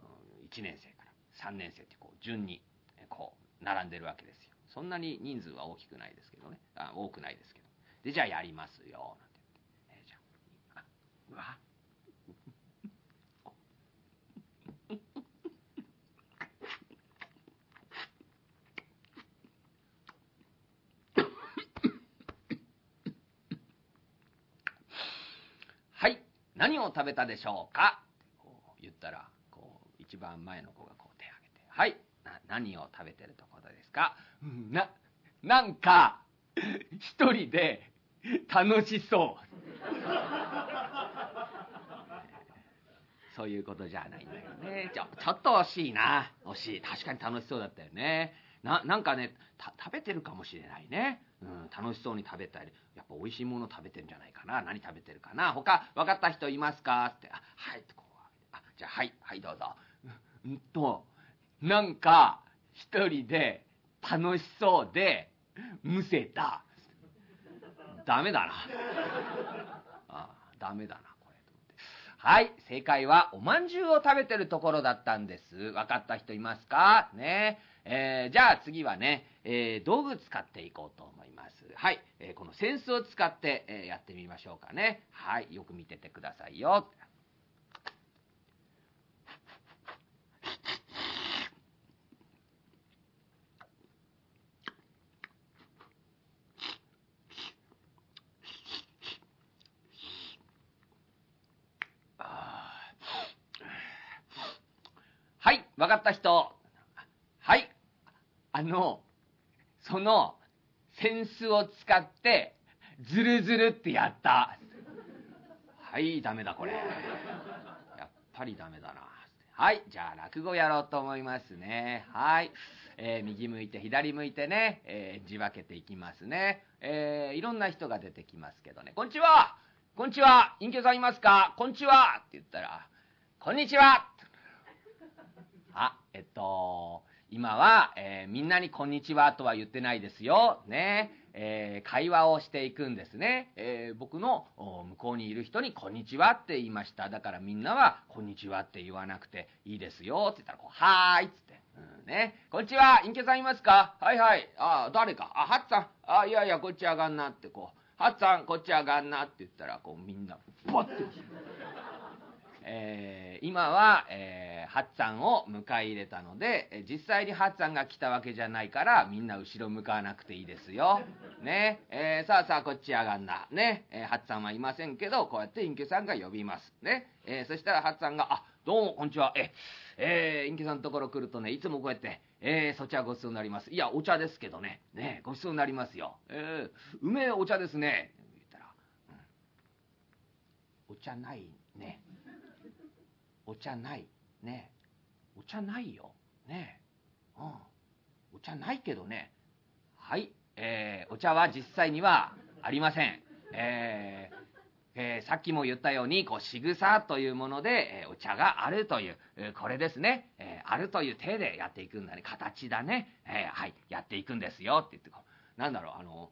うん、1年生から3年生ってこう順にこう並んでるわけですよ。そんなに人数は大きくないですけどね。あ多くないですけど。でじゃあやりますよ。なんて言って、えーじゃああうわはい何を食べたでしょうか？こう言ったらこう一番前の子がこう手を挙げて「はいな何を食べてるところですか?」ななんか一人で楽しそう。そういうことじゃないんだよね。ちょちょっと惜しいな。惜しい。確かに楽しそうだったよね。ななんかねた食べてるかもしれないね、うん、楽しそうに食べたり。やっぱ美味しいもの食べてるんじゃないかな。何食べてるかな。他分かった人いますか？ってあはい。ってこうあじゃあはい。はいどうぞ。うんとなんか一人で楽しそうでむせた。ダメだな。あダメだなこれはい正解はおまんじゅうを食べてるところだったんです。分かった人いますか？ね。えーじゃあ次はね、えー道具使っていこうと思います。はい、えーこのセンスを使って、えーやってみましょうかね。はいよく見ててくださいよ。はい、わかった人。はい。あの、その、センスを使って、ズルズルってやった。はい、ダメだ、これ。やっぱりダメだな。はい、じゃあ、落語やろうと思いますね。はい。えー右向いて、左向いてね、えー字分けていきますね。えーいろんな人が出てきますけどね。こんにちはこんにちは隠居さんいますか？こんにちはって言ったら、こんにちは、えっと、今は、えーみんなにこんにちはとは言ってないですよ。ね。えー会話をしていくんですね。えー僕の向こうにいる人にこんにちはって言いました。だからみんなはこんにちはって言わなくていいですよって言ったらこう、はーいっつって。うんね。こんにちは隠居さんいますか？はいはい。あ、誰か？あ、はっさん。あ、いやいや、こっち上がんなってこう、はっさんこっち上がんなって言ったらこうみんな、バッてえー今は、えーハッツァンを迎え入れたので、実際にハッツァンが来たわけじゃないから、みんな後ろ向かわなくていいですよ。ね。えーさあさあ、こっち上がんな。ね。えーハッツァンはいませんけど、こうやって隠居さんが呼びます。ね。えーそしたらハッツァンが、あ、どうも、こんにちは。え、えー隠居さんのところ来るとね、いつもこうやって、えーそちはごちそうになります。いや、お茶ですけどね。ね、ごちそうになりますよ。えーうめえお茶ですね。言ったら、うんお茶ないね。お茶ない。ねお茶ないよ。ねうん。お茶ないけどね。はい。えーお茶は実際にはありません。えーえーさっきも言ったように、こう、仕草というもので、えーお茶があるという、えーこれですね、えあるという体でやっていくんだね、形だね、えーはい、やっていくんですよって言ってこう、なんだろう、あの、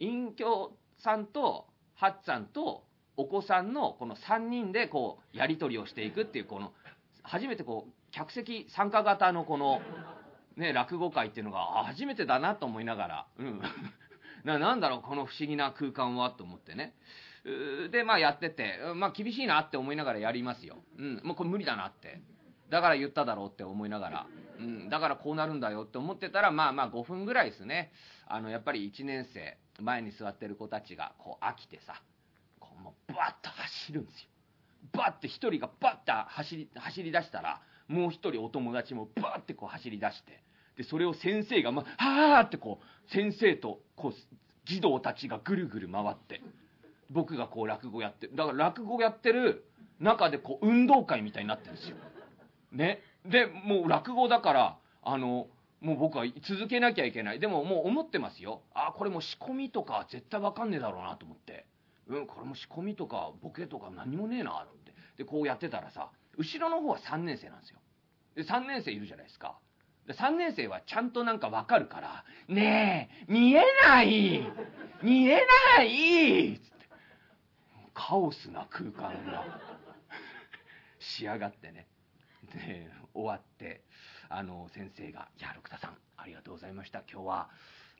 隠居さんと、はっさんと、お子さんのこの3人でこう、やり取りをしていくっていう、この、初めてこう、客席参加型のこの、ね、落語会っていうのが、初めてだなと思いながら、うん。ななんだろう、この不思議な空間はと思ってね。で、まあやってて、まあ厳しいなって思いながらやりますよ。うん、もうこれ無理だなって。だから言っただろうって思いながら、うん、だからこうなるんだよって思ってたら、まあまあ5分ぐらいですね。あの、やっぱり1年生、前に座ってる子たちが、こう飽きてさ、バッと走るんですよ。バッて一人がバッて走り、走り出したら、もう一人お友達もバッてこう走り出して、で、それを先生が、ま、はーってこう、先生と、こう、児童たちがぐるぐる回って、僕がこう落語やって。だから落語やってる中でこう、運動会みたいになってるんですよ。ね。で、もう落語だから、あの、もう僕は続けなきゃいけない。でももう思ってますよ。あ、これもう仕込みとか絶対わかんねえだろうなと思って。うん、これも仕込みとかボケとか何もねえなって。で、こうやってたらさ、後ろの方は3年生なんですよ。で、3年生いるじゃないですか。で3年生はちゃんとなんかわかるから、ねえ、見えない見えないつって。カオスな空間が仕上がってね。で、終わって、あの、先生が、いや、六田さん、ありがとうございました。今日は、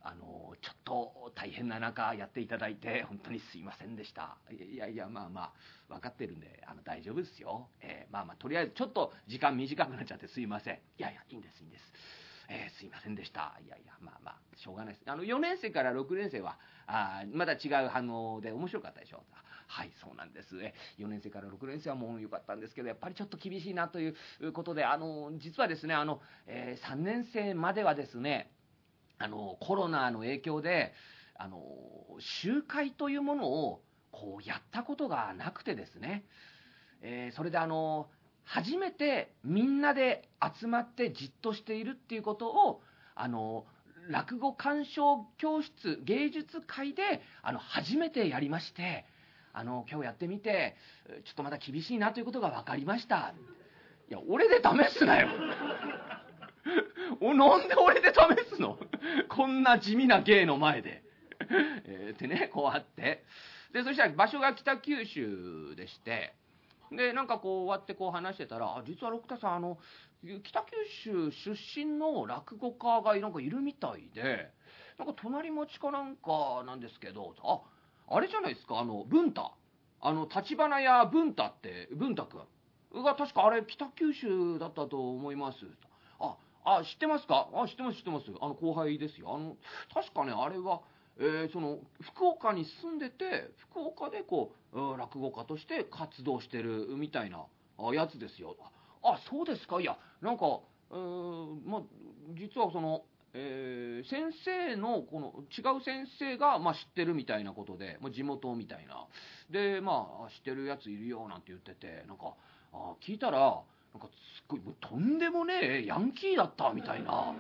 あの、ちょっと大変な中やっていただいて、本当にすいませんでした。いやいや、まあまあ、分かってるんで、あの、大丈夫ですよ。えーまあまあ、とりあえず、ちょっと時間短くなっちゃってすいません。いやいや、いいんです、いいんです。えーすいませんでした。いやいや、まあまあ、しょうがないです。あの、4年生から6年生は、あまだ違う反応で面白かったでしょ？はい、そうなんです。4年生から6年生はもう良かったんですけど、やっぱりちょっと厳しいなということで、あの、実はですね、あの、え3年生まではですね、あの、コロナの影響で、あの、集会というものを、こう、やったことがなくてですね、えーそれであの、初めてみんなで集まってじっとしているっていうことを、あの、落語鑑賞教室、芸術会で、あの、初めてやりまして、あの、今日やってみて、ちょっとまだ厳しいなということが分かりました。いや、俺で試すなよ。お、なんで俺で試すの？こんな地味な芸の前で。えーってね、こうあって。で、そしたら場所が北九州でして、で、なんかこう終わってこう話してたら、あ実は六田さん、あの、北九州出身の落語家がなんかいるみたいで、なんか隣町かなんかなんですけど、あ、あれじゃないですか、あの、文太。あの、立花屋文太って、文太くんが確かあれ北九州だったと思います。あ、知ってますか？あ、知ってます、知ってます。あの、後輩ですよ。あの、確かね、あれは、えーその、福岡に住んでて、福岡でこう、落語家として活動してるみたいなやつですよ。あ、そうですか？いや、なんか、うーんまあ、実はその、えー先生の、この、違う先生が、まあ、知ってるみたいなことで、まあ、地元みたいな。で、まあ、知ってるやついるよ、なんて言ってて、なんか、あ聞いたら、なんか、すっごい、もうとんでもねえ、ヤンキーだった、みたいな。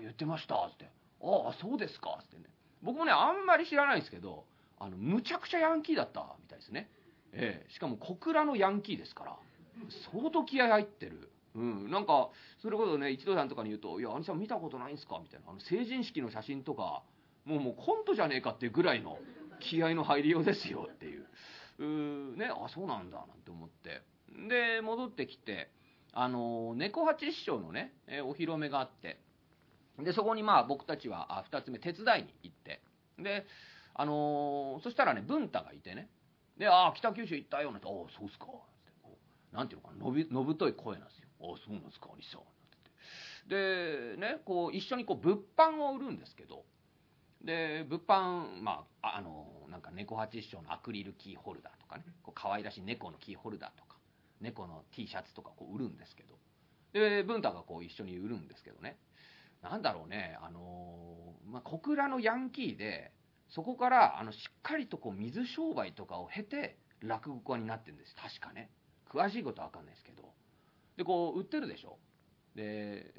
言ってました、つって。ああ、そうですか、つってね。僕もね、あんまり知らないんですけど、あの、むちゃくちゃヤンキーだったみたいですね。ええしかも小倉のヤンキーですから、相当気合入ってる。うん、なんか、それこそね、一度さんとかに言うと、いや、兄さん見たことないんすか？みたいな。あの、成人式の写真とか、もうもうコントじゃねえかっていうぐらいの気合の入りようですよっていう。うーね、あ、そうなんだ、なんて思って。で、戻ってきて、あの、猫八師匠のね、えお披露目があって、で、そこにまあ僕たちはあ二つ目手伝いに行って、で、あのそしたらね、文太がいてね、で、ああ、北九州行ったよ、なんて、ああ、そうっすか、ってこうなんていうのかな、のび、のぶとい声なんですよ。ああ、そうなんですか、兄さん、なんて。で、ね、こう、一緒にこう、物販を売るんですけど、で、物販、まあ、ああの、なんか猫八師匠のアクリルキーホルダーとかね、こう可愛らしい猫のキーホルダーとか、猫の T シャツとかこう売るんですけど、で、文太がこう一緒に売るんですけどね、なんだろうね、あのまあ、小倉のヤンキーで、そこから、あの、しっかりとこう、水商売とかを経て、落語家になってるんです。確かね。詳しいことはわかんないですけど。で、こう、売ってるでしょ。で、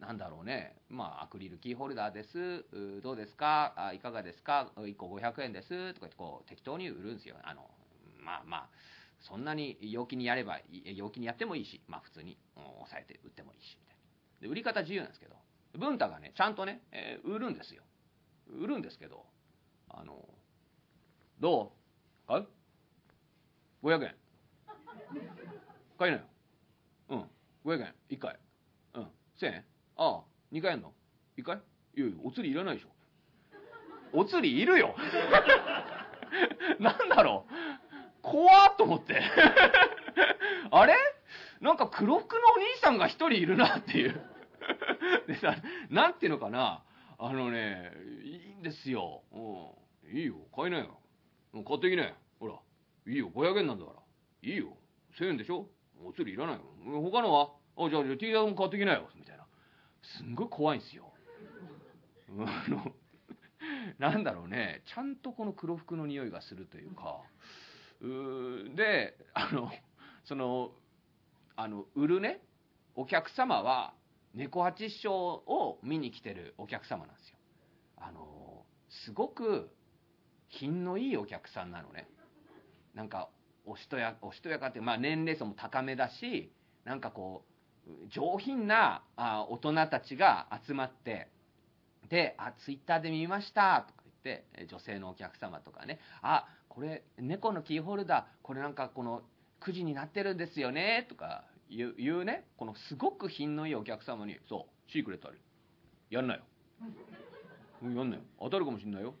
なんだろうね、まあ、アクリルキーホルダーです、どうですか、あいかがですか、1個500円ですとか言ってこう適当に売るんですよ。あのまあまあそんなに陽気にやれば、陽気にやってもいいし、まあ普通に、抑えて売ってもいいし、みたいな。で、売り方自由なんですけど、文太がね、ちゃんとね、えー売るんですよ。売るんですけど、あの、どう？はい ?500 円。買いなよ。うん。500円。1回。うん。1000円ああ、2回やんの ?1 回？いやいや、お釣りいらないでしょ。お釣りいるよ なんだろう？怖っと思って。あれ？なんか黒服のお兄さんが一人いるなっていう。でさ、なんていうのかな？あのね、いいんですよ。うん。いいよ。買いなよ。買ってきなよ。ほら。いいよ。500円なんだから。いいよ。1000円でしょ？お釣りいらないよ。他のは？あ、じゃあ、じゃあ T シャツも買ってきなよ。みたいな。すんごい怖いんですよ。あの、なんだろうね。ちゃんとこの黒服の匂いがするというか。うで、あの、その、あの、売るね、お客様は、猫八師匠を見に来てるお客様なんですよ。あの、すごく品のいいお客さんなのね。なんか、おしとや、おしとやかって、まあ年齢層も高めだし、なんかこう、上品なあ大人たちが集まって、で、あ、ツイッターで見ましたとか言って、女性のお客様とかね、あ、これ、猫のキーホルダー、これなんかこの、9時になってるんですよね、とか言う言うね、このすごく品のいいお客様に、そう、シークレットある。やんなよ。やんなよ。当たるかもしんないよ。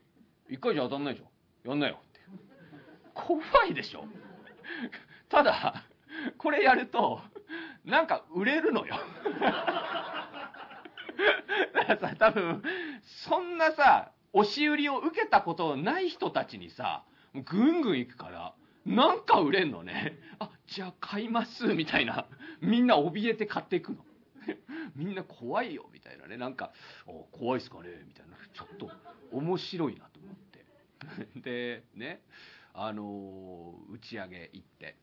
一回じゃ当たんないでしょ。やんなよ。って。怖いでしょ。ただ、これやると、なんか売れるのよ。だからさ、多分、そんなさ、押し売りを受けたことない人たちにさ、もうぐんぐん行くから、なんか売れんのね。あ、じゃあ買います、みたいな。みんな怯えて買っていくの。みんな怖いよ、みたいなね。なんか、怖いっすかねみたいな。ちょっと面白いなと思って。で、ね、あのー打ち上げ行って。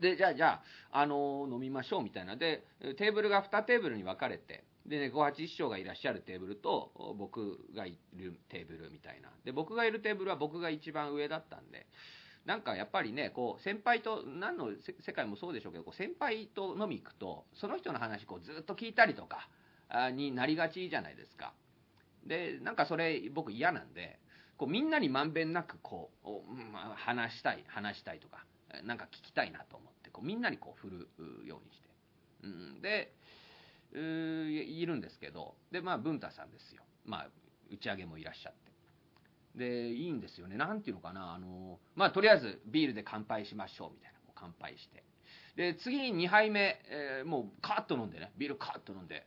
で、じゃあ、じゃあ、あのー飲みましょうみたいな。で、テーブルが2テーブルに分かれて、で、猫八師匠がいらっしゃるテーブルと、僕がいるテーブルみたいな。で、僕がいるテーブルは僕が一番上だったんで、なんかやっぱりね、こう、先輩と、何の世界もそうでしょうけど、こう先輩と飲み行くと、その人の話こうずっと聞いたりとか、になりがちじゃないですか。で、なんかそれ僕嫌なんで、こうみんなにまんべんなくこう、話したい、話したいとか、なんか聞きたいなと思って、こうみんなにこう振るようにして。うん、で、いいるんですけど、で、まあ、文太さんですよ。まあ、打ち上げもいらっしゃって。で、いいんですよね。なんていうのかな、あの、まあ、とりあえずビールで乾杯しましょう、みたいな。こう乾杯して。で、次に2杯目、えーもうカーッと飲んでね、ビールカーッと飲んで、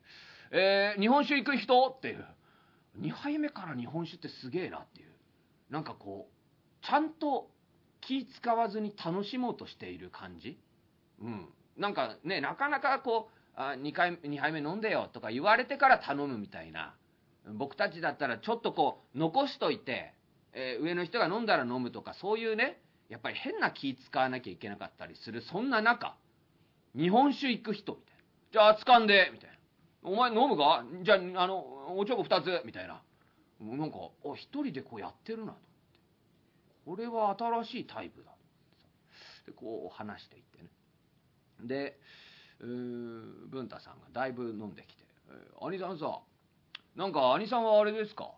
えー日本酒行く人？っていう。2杯目から日本酒ってすげえなっていう。なんかこう、ちゃんと気使わずに楽しもうとしている感じ？うん。なんかね、なかなかこう、あ2回、二杯目飲んでよとか言われてから頼むみたいな。僕たちだったらちょっとこう、残しといて、えー上の人が飲んだら飲むとか、そういうね、やっぱり変な気使わなきゃいけなかったりする、そんな中、日本酒行く人みたいな。じゃあ、掴んで、みたいな。お前飲むか？じゃあ、あの、おちょこ2つ、みたいな。なんか、あ、一人でこうやってるなと思って。これは新しいタイプだ。で、こう話していってね。で、文太さんがだいぶ飲んできて、兄さんさ、なんか兄さんはあれですか？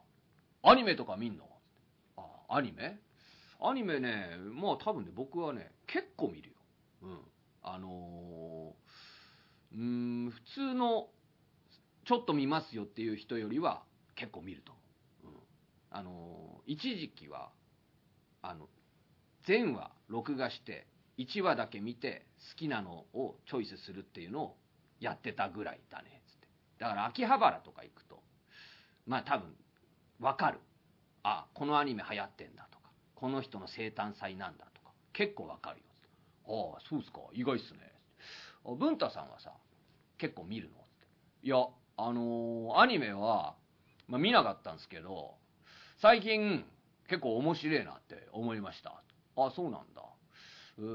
アニメとか見んの？あ、アニメ？アニメね、まあ多分ね、僕はね、結構見るよ。うん。あのーうん、普通の、ちょっと見ますよっていう人よりは結構見ると思う。うん。あのー一時期は、あの、全話録画して、1話だけ見て好きなのをチョイスするっていうのをやってたぐらいだねつって。だから秋葉原とか行くとまあ多分わかる。あこのアニメ流行ってんだとかこの人の生誕祭なんだとか結構わかるよ。つってああそうっすか。意外っすね。あ文太さんはさ結構見るの？って。いやあのーアニメは、まあ、見なかったんですけど最近結構面白いなって思いました。あそうなんだ。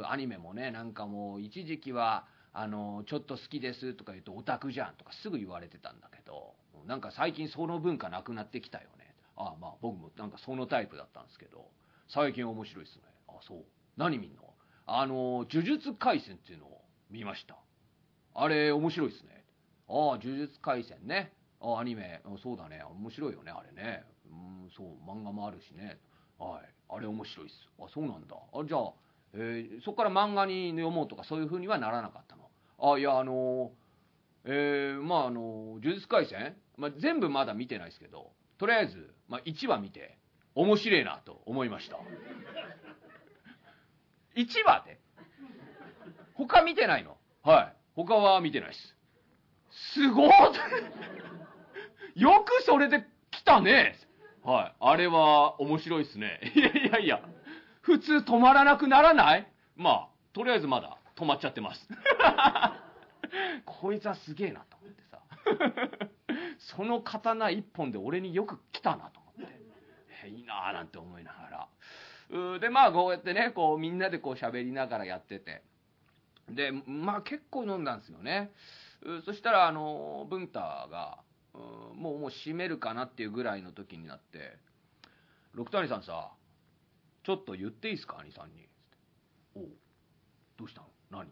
アニメもねなんかもう一時期はあの、ちょっと好きですとか言うとオタクじゃんとかすぐ言われてたんだけど、なんか最近その文化なくなってきたよね。ああまあ僕もなんかそのタイプだったんですけど、最近面白いですね。あそう。何見んの？あの、呪術廻戦っていうのを見ました。あれ面白いですね。ああ、呪術廻戦ね。あアニメ、そうだね。面白いよね、あれね。うん、そう、漫画もあるしね。はい。あれ面白いっす。あ、そうなんだ。あ、じゃあ、えー、そこから漫画に読もうとかそういう風にはならなかったの？あいやあのえー、まああの呪術廻戦、まあ、全部まだ見てないですけどとりあえず、まあ、1話見て面白いなと思いました。1話で？他見てないの？はい。他は見てないです。すごい よくそれで来たね。はい。あれは面白いっすね。いやいやいや。普通止まらなくならない？まあ、とりあえずまだ止まっちゃってます。こいつはすげえなと思ってさ。その刀一本で俺によく来たなと思って。いいなぁなんて思いながら。で、まあこうやってね、こうみんなでこう喋りながらやってて。で、まあ結構飲んだんですよね。そしたら、あの、文太が、もうもう閉めるかなっていうぐらいの時になって、六谷さんさ、ちょっと言っていいですか兄さんに。おどうしたの？何？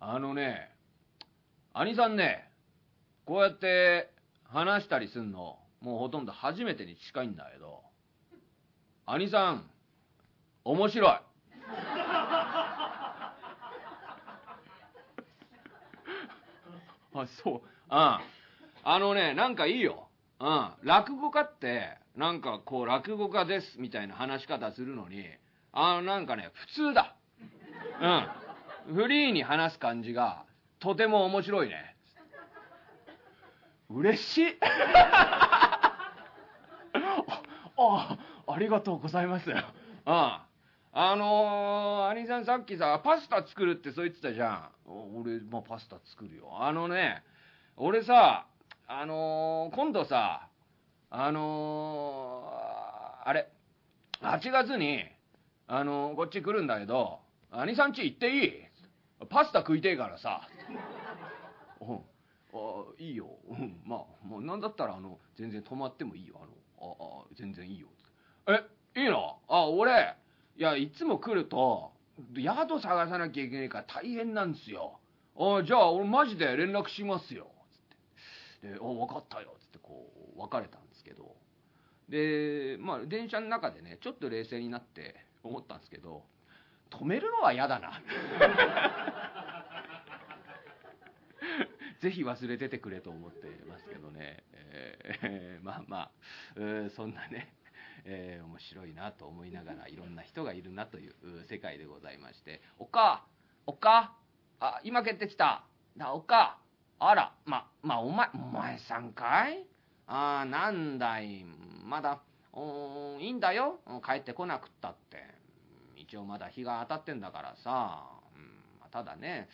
あのね、兄さんね、こうやって話したりすんの、もうほとんど初めてに近いんだけど、兄さん、面白い。あ、そう。うん。あのね、なんかいいよ。うん。落語家って、なんかこう、落語家ですみたいな話し方するのに、あの、なんかね、普通だ。うん。フリーに話す感じが、とても面白いね。嬉しい。あ、あありがとうございます。うん。あのー、兄さんさっきさ、パスタ作るってそう言ってたじゃん。俺、まあ、パスタ作るよ。あのね、俺さ、あのー、今度さ、あのー、あれ、8月に、あのー、こっち来るんだけど、兄さんち行っていい？パスタ食いてえからさ。うん。あいいよ。うん。まあ、もうなんだったら、あの、全然泊まってもいいよ。あの、あ、あ全然いいよ。え、いいの？あ、俺、いや、いつも来ると、宿探さなきゃいけないから大変なんですよ。あじゃあ、俺マジで連絡しますよ。って。で、あ、分かったよ。つってこう、別れたんですけど。で、まあ、電車の中でね、ちょっと冷静になって思ったんですけど、止めるのは嫌だな。ぜひ忘れててくれと思ってますけどね。えー、まあまあ、えー、そんなね、えー、面白いなと思いながらいろんな人がいるなという世界でございまして、おか、おか、あ、今帰ってきた。だ、おか、あら、ま、まあ、お前、お前さんかい？ああ、なんだい、まだ、いいんだよ、帰ってこなくったって。一応まだ日が当たってんだからさ、うん、ただね、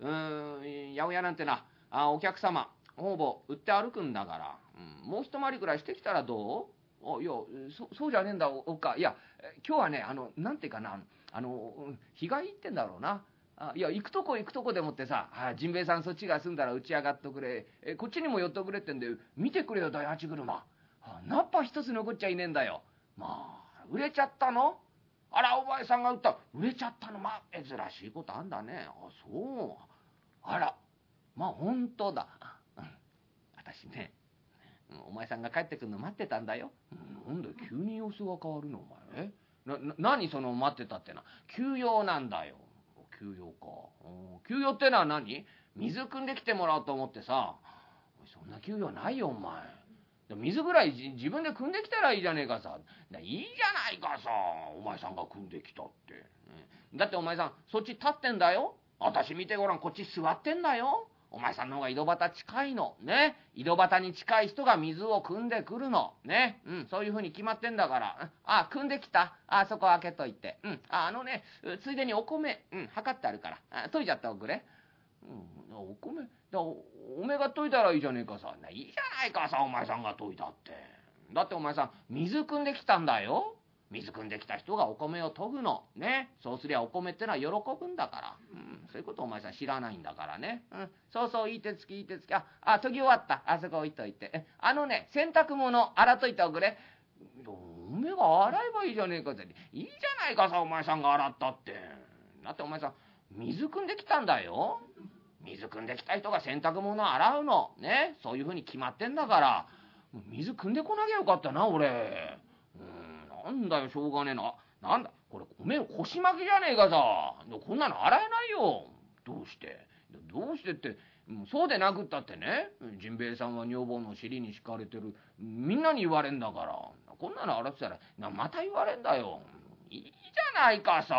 うん、八百屋なんてな、あお客様、ほぼ売って歩くんだから、うん、もう一回りぐらいしてきたらどう？いやそ、そうじゃねえんだ、おっか。いや、今日はね、あの、なんていうかな、あの、日がいいってんだろうな。あいや、行くとこ行くとこでもってさ、あジンベエさんそっちが済んだら打ち上がっとくれ。え、こっちにも寄っとくれってんで、見てくれよ、第八車。ナッパ一つ残っちゃいねえんだよ。まあ、売れちゃったの？あら、お前さんが売った。売れちゃったの？まあ、珍しいことあんだね。あ、そう。あら、まあ、本当だ。うん。私ね、お前さんが帰ってくるの待ってたんだよ。うんなんだ、急に様子が変わるの、お前。え？な、な、何その待ってたってな。休養なんだよ。給養か。休養ってのは何？水汲んできてもらおうと思ってさ。そんな給養ないよ、お前。水ぐらい自分で汲んできたらいいじゃねえかさ。いいじゃないかさ。お前さんが汲んできたって。うんだってお前さん、そっち立ってんだよ。私見てごらん、こっち座ってんだよ。お前さんの方が井戸端近いの。ね。井戸端に近い人が水を汲んでくるの。ね。うん、そういう風に決まってんだから。あ、汲んできた。あ、そこ開けといて。うん。あ、のね、ついでにお米、うん、測ってあるから。あ、研いじゃっておくれ。うん、お米、だおおめが研いだらいいじゃねえかさ。いいじゃないかさ、お前さんが研いだって。だってお前さん、水汲んできたんだよ。水汲んできた人がお米を研ぐの。ね。そうすりゃお米ってのは喜ぶんだから。うん。そういうことお前さん知らないんだからね。うん。そうそう、いい手つき、いい手つき。あ、あ、研ぎ終わった。あそこ置いといて。あのね、洗濯物洗っといておくれ。おめが洗えばいいじゃねえかって。いいじゃないかさ、お前さんが洗ったって。だってお前さん、水汲んできたんだよ。水汲んできた人が洗濯物洗うの。ね。そういうふうに決まってんだから。水汲んでこなきゃよかったな、俺。なんだよ、しょうがねえな。なんだ、これ、米腰巻きじゃねえかさ。こんなの洗えないよ。どうして？どうしてって、そうでなくったってね、ジンベエさんは女房の尻に敷かれてる。みんなに言われんだから。こんなの洗ってたら、また言われんだよ。いいじゃないかさ。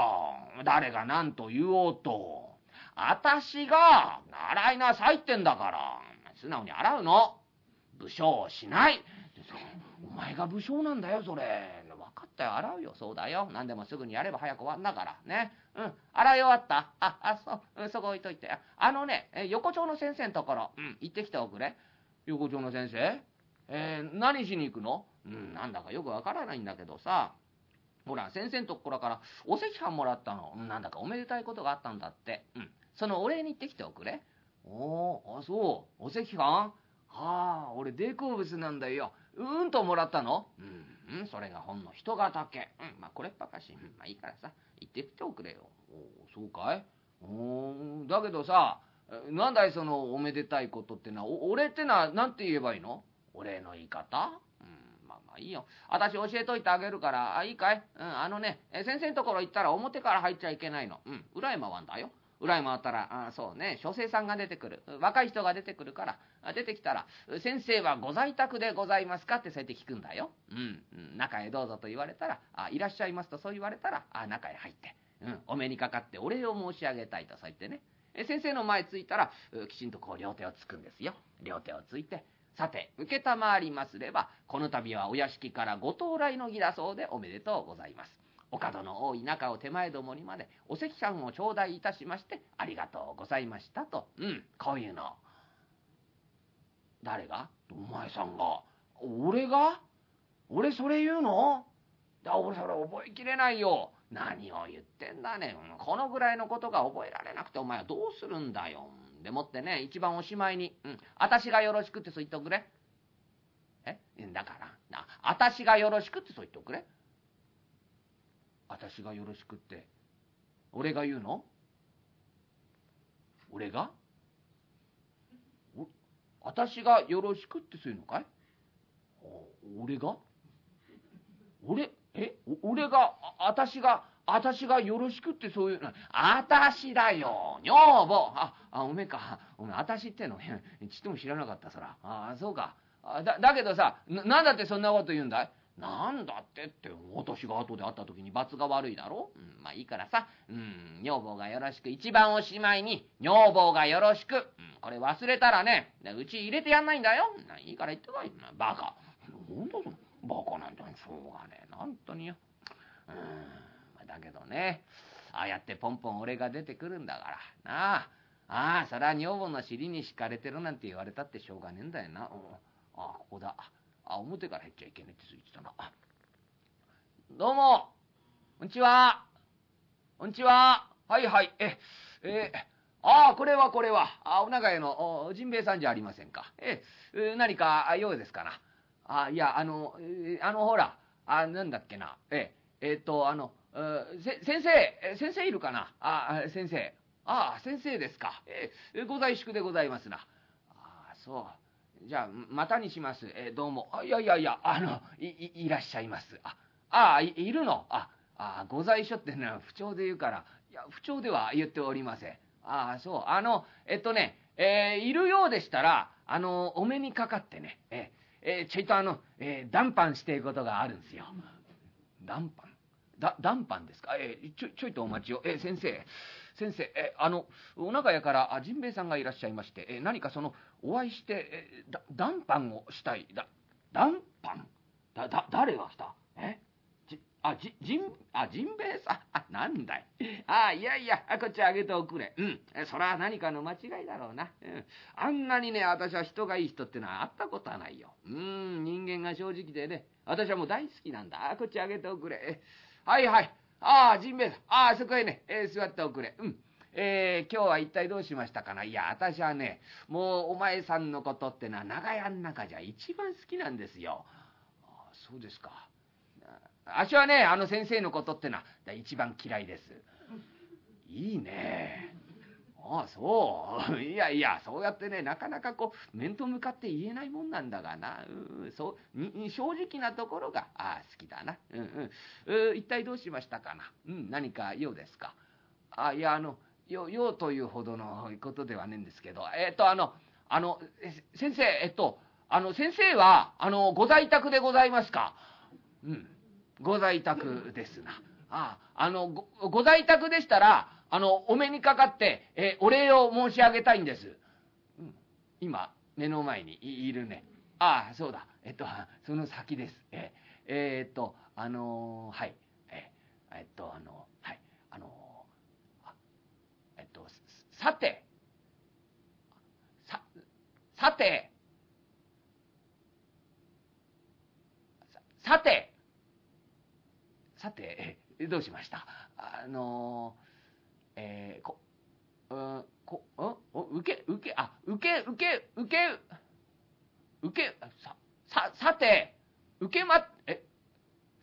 誰が何と言おうと。あたしが、洗いなさいってんだから。素直に洗うの。武将しない。お前が武将なんだよ、それ。分かったよ、洗うよ。そうだよ。何でもすぐにやれば早く終わんだから。ね。うん。洗い終わったあ、あ、そう。うん、そこ置いといて。あのね、横丁の先生のところ、うん、行ってきておくれ。横丁の先生？えー、何しに行くの？うん、なんだかよくわからないんだけどさ。ほら、先生のところからお赤飯もらったの。なんだかおめでたいことがあったんだって。うん。そのお礼に行ってきておくれ。おー、あ、そう。お赤飯はあ、俺大好物なんだよ。うんともらったのうん、うん、それがほんの人型け。うん、まあこれっぱかし。まあいいからさ、行ってきておくれよ。おそうかい？おだけどさ、なんだいそのおめでたいことってのは、俺ってのは何て言えばいいの？俺の言い方？うん、まあまあいいよ。私教えといてあげるから、あ、いいかい？うん、あのね、先生のところ行ったら表から入っちゃいけないの。うん、裏へ回んだよ。裏へ回ったら、あそうね、書生さんが出てくる。若い人が出てくるから、出てきたら、先生はご在宅でございますか？ってそうやって聞くんだよ。うん、中へどうぞと言われたら、あいらっしゃいますとそう言われたら、あ中へ入って、うん、お目にかかってお礼を申し上げたいとそう言ってね。先生の前着いたら、きちんとこう両手をつくんですよ。両手をついて、さて、承りますれば、この度はお屋敷からご到来の儀だそうでおめでとうございます。お門の多い中を手前どもにまでお赤飯を頂戴いたしましてありがとうございましたと。うん、こういうの。誰が？お前さんが。俺が？俺それ言うの？だ俺それ覚えきれないよ。何を言ってんだね。このぐらいのことが覚えられなくてお前はどうするんだよ。でもってね、一番おしまいに、うん、私がよろしくってそう言っておくれ。え？だから、な、私がよろしくってそう言っておくれ。私がよろしくって、俺が言うの？俺が？私がよろしくってそういうのかい？俺が？俺、え？俺が、私が、私がよろしくってそういう？の、私だよ、女房。あ、あ、おめえか。おめえ、私っての、ちっとも知らなかった、そら。あ、そうか。だ、だけどさ、な、なんだってそんなこと言うんだい？なんだってって、私が後で会った時に罰が悪いだろ？うん、まあいいからさ、うん、女房がよろしく、一番おしまいに、女房がよろしく、うん、これ忘れたらね、うち入れてやんないんだよ。いいから言ってこい。バカ。なんだその、バカなんだよ。しょうがねえな、本当によ。うん、だけどね、ああやってポンポン俺が出てくるんだから、なあ。ああ、そりゃ女房の尻に敷かれてるなんて言われたってしょうがねえんだよな。ああ、ここだ。あ、表から入っちゃいけねえってついてたな。どうも、こんにちは。こんにちは。はいはい。え、えああ、これはこれは。あ、お長屋の、ジンベエさんじゃありませんか。え、え何か用ですかな。あ、いや、あの、えあの、ほら、あ、なんだっけな。え、えっ、と、あの、せ、先生、先生いるかなあ、先生。ああ、先生ですか。えご在宿でございますな。ああ、そう。じゃあ、またにします。えー、どうも。あ、いやいやいや、あの、い、いらっしゃいます。あ、あい、いるの？あ、あ、ご在所ってのは不調で言うから、いや、不調では言っておりません。ああ、そう。あの、えっとね、えー、いるようでしたら、あの、お目にかかってね、えー、えー、ちょいとあの、えー、談判していることがあるんですよ。談判？だ、談判ですか？えー、ちょ、ちょいとお待ちを。えー、先生。先生、え、あの、お長屋からあ、ジンベエさんがいらっしゃいまして、え、何かその、お会いして、え、だ、談判をしたい。だ、談判？だ、だ、誰がした？え？じ、あ、じ、じん、あ、ジンベエさん、あ、なんだい。あ、いやいや、こっちあげておくれ。うん。それは何かの間違いだろうな。うん。あんなにね、私は人がいい人ってのは会ったことはないよ。うん、人間が正直でね、私はもう大好きなんだ。こっちあげておくれ。はいはい。ああ、ジンベエさん。ああ、そこへね、えー、座っておくれ。うん。えー、今日は一体どうしましたかな？いや、私はね、もうお前さんのことってのは長屋の中じゃ一番好きなんですよ。ああ、そうですか。あしはね、あの先生のことってのは一番嫌いです。いいね。ああ、そう。いやいや、そうやってね、なかなかこう、面と向かって言えないもんなんだがな。うん、そう、正直なところが、あ、好きだな。うんうん。一体どうしましたかな。うん、何か用ですか。あ、いや、あの、用、というほどのことではねえんですけど、えっ、と、あの、あの、先生、えっと、あの、先生は、あの、ご在宅でございますかうん、ご在宅ですな。あ、あのご、ご在宅でしたら、あの、お目にかかって、えお礼を申し上げたいんです。うん、今、目の前にいるね。ああ、そうだ。えっと、その先です。ええー、っと、あのはい。ええっと、あの、はい。あのえっと、さて、さ、さて、さて、さて、どうしました？あのーえー、こ、うん、こ、うん受け、受け、あ、受け、受け、受け、受け、さ、さ、さて、受けま、え、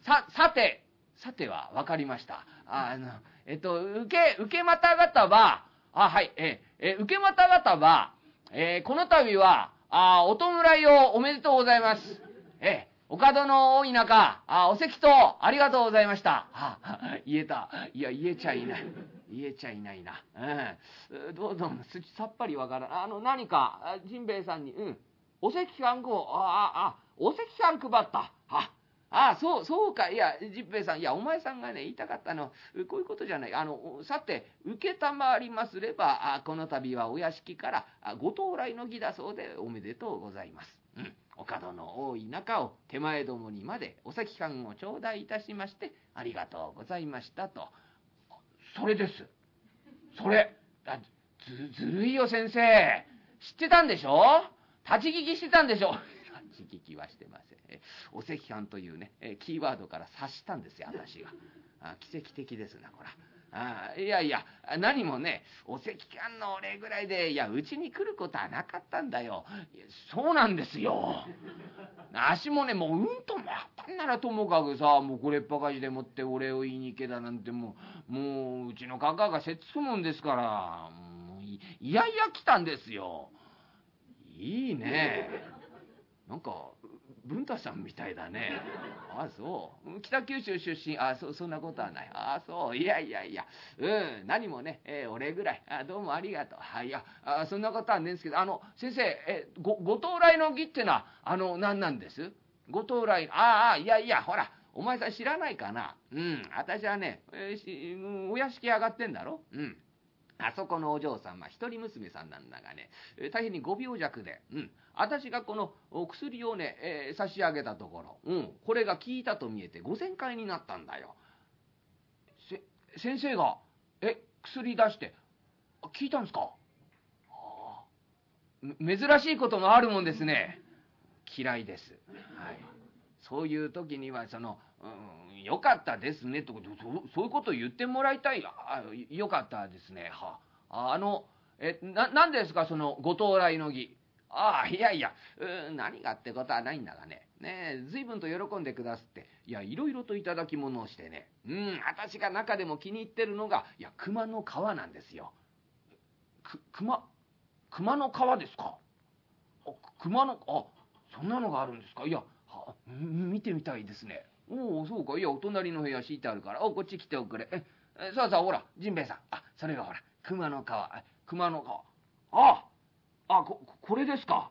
さ、さて、さては分かりました。あの、えっと、受け、受けまた方は、あ、はい、え、え、受けまた方は、えー、この度は、あ、お弔いをおめでとうございます。え、お門の多い中、あ、お席とありがとうございました。あ、言えた。いや、言えちゃいない。言えちゃいないな。うん。どうぞ、さっぱりわからん。あの、何か、ジンベエさんに、うん。お赤飯を、ああ、あ、お赤飯配った。あ、あそう、そうか。いや、ジンベエさん、いや、お前さんがね、言いたかったの、こういうことじゃない。あの、さて、受けたまわりますれば、あこの度はお屋敷から、ご到来の儀だそうで、おめでとうございます。うん。お門の多い中を手前どもにまでお赤飯を頂戴いたしまして、ありがとうございましたと。それです。それ。あず、ずるいよ、先生。知ってたんでしょ？立ち聞きしてたんでしょ？立ち聞きはしてません。お赤飯というね、キーワードから察したんですよ、私が。あ奇跡的ですな、こら。あいやいや、何もね、お赤飯のお礼ぐらいで、いや、うちに来ることはなかったんだよ。そうなんですよ。足もね、もううんともあったんならともかくさ、もうこれっぱかしでもってお礼を言いに行けだなんてもう、もううちのカカがせっつくもんですから、もういやいや来たんですよ。いいね。なんか、文太さんみたいだね。ああ、そう。北九州出身。ああ、そ、そんなことはない。ああ、そう。いやいやいや。うん、何もね、えー、お礼ぐらい。あどうもありがとう。はい、いや、あそんなことはねえんですけど、あの、先生、えご、ご到来の儀ってのは、あの、何なんです？ご到来、ああ、いやいや、ほら、お前さん知らないかな？うん、私はね、えー、お屋敷上がってんだろ？うん。あそこのお嬢さんは一人娘さんなんだがね、大変にご病弱で、うん。私がこの薬をね、えー、差し上げたところ、うん。これが効いたと見えて御前会になったんだよ。せ、先生が、え、薬出して、効いたんですか？あ珍しいこともあるもんですね。嫌いです。はい。そういう時には、その、うん、よかったですね、とそそういうことを言ってもらいたい。あよかったですね。はあ、あの、え、な、なんですか、その、ご到来の儀。ああ、いやいや、うん、何がってことはないんだがね。ねえ、随分と喜んでくだすって。いや、いろいろといただき物をしてね。うん、私が中でも気に入ってるのが、いや、熊の皮なんですよ。く、熊、熊の皮ですか、熊の、あ、そんなのがあるんですか？いや、は、見てみたいですね。おお、そうか。いや、お隣の部屋敷いてあるから。お、こっち来ておくれ。え、えさあさあ、ほら、ジンベエさん。あ、それがほら、熊の皮。熊の皮。ああ、こ、これですか。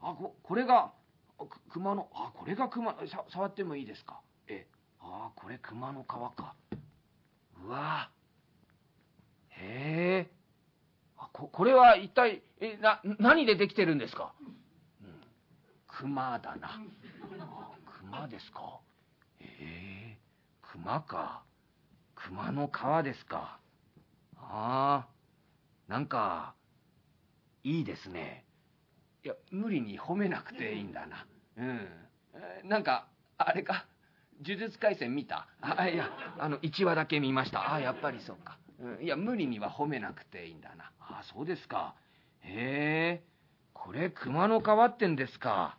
あ、こ、これが、熊の、あ、これが熊、さ、触ってもいいですか。え、あこれ熊の皮か。うわへえ。こ、これは一体、え、な、何でできてるんですか？熊だな。熊ですか？ええ熊か。熊の皮ですか。ああ、なんか、いいですね。いや、無理に褒めなくていいんだな。うん。なんか、あれか、呪術廻戦見た？あ、いや、あの、1話だけ見ました。あ、やっぱりそうか。うんいや、無理には褒めなくていいんだな。あ、そうですか。へえ、これ、熊の皮ってんですか。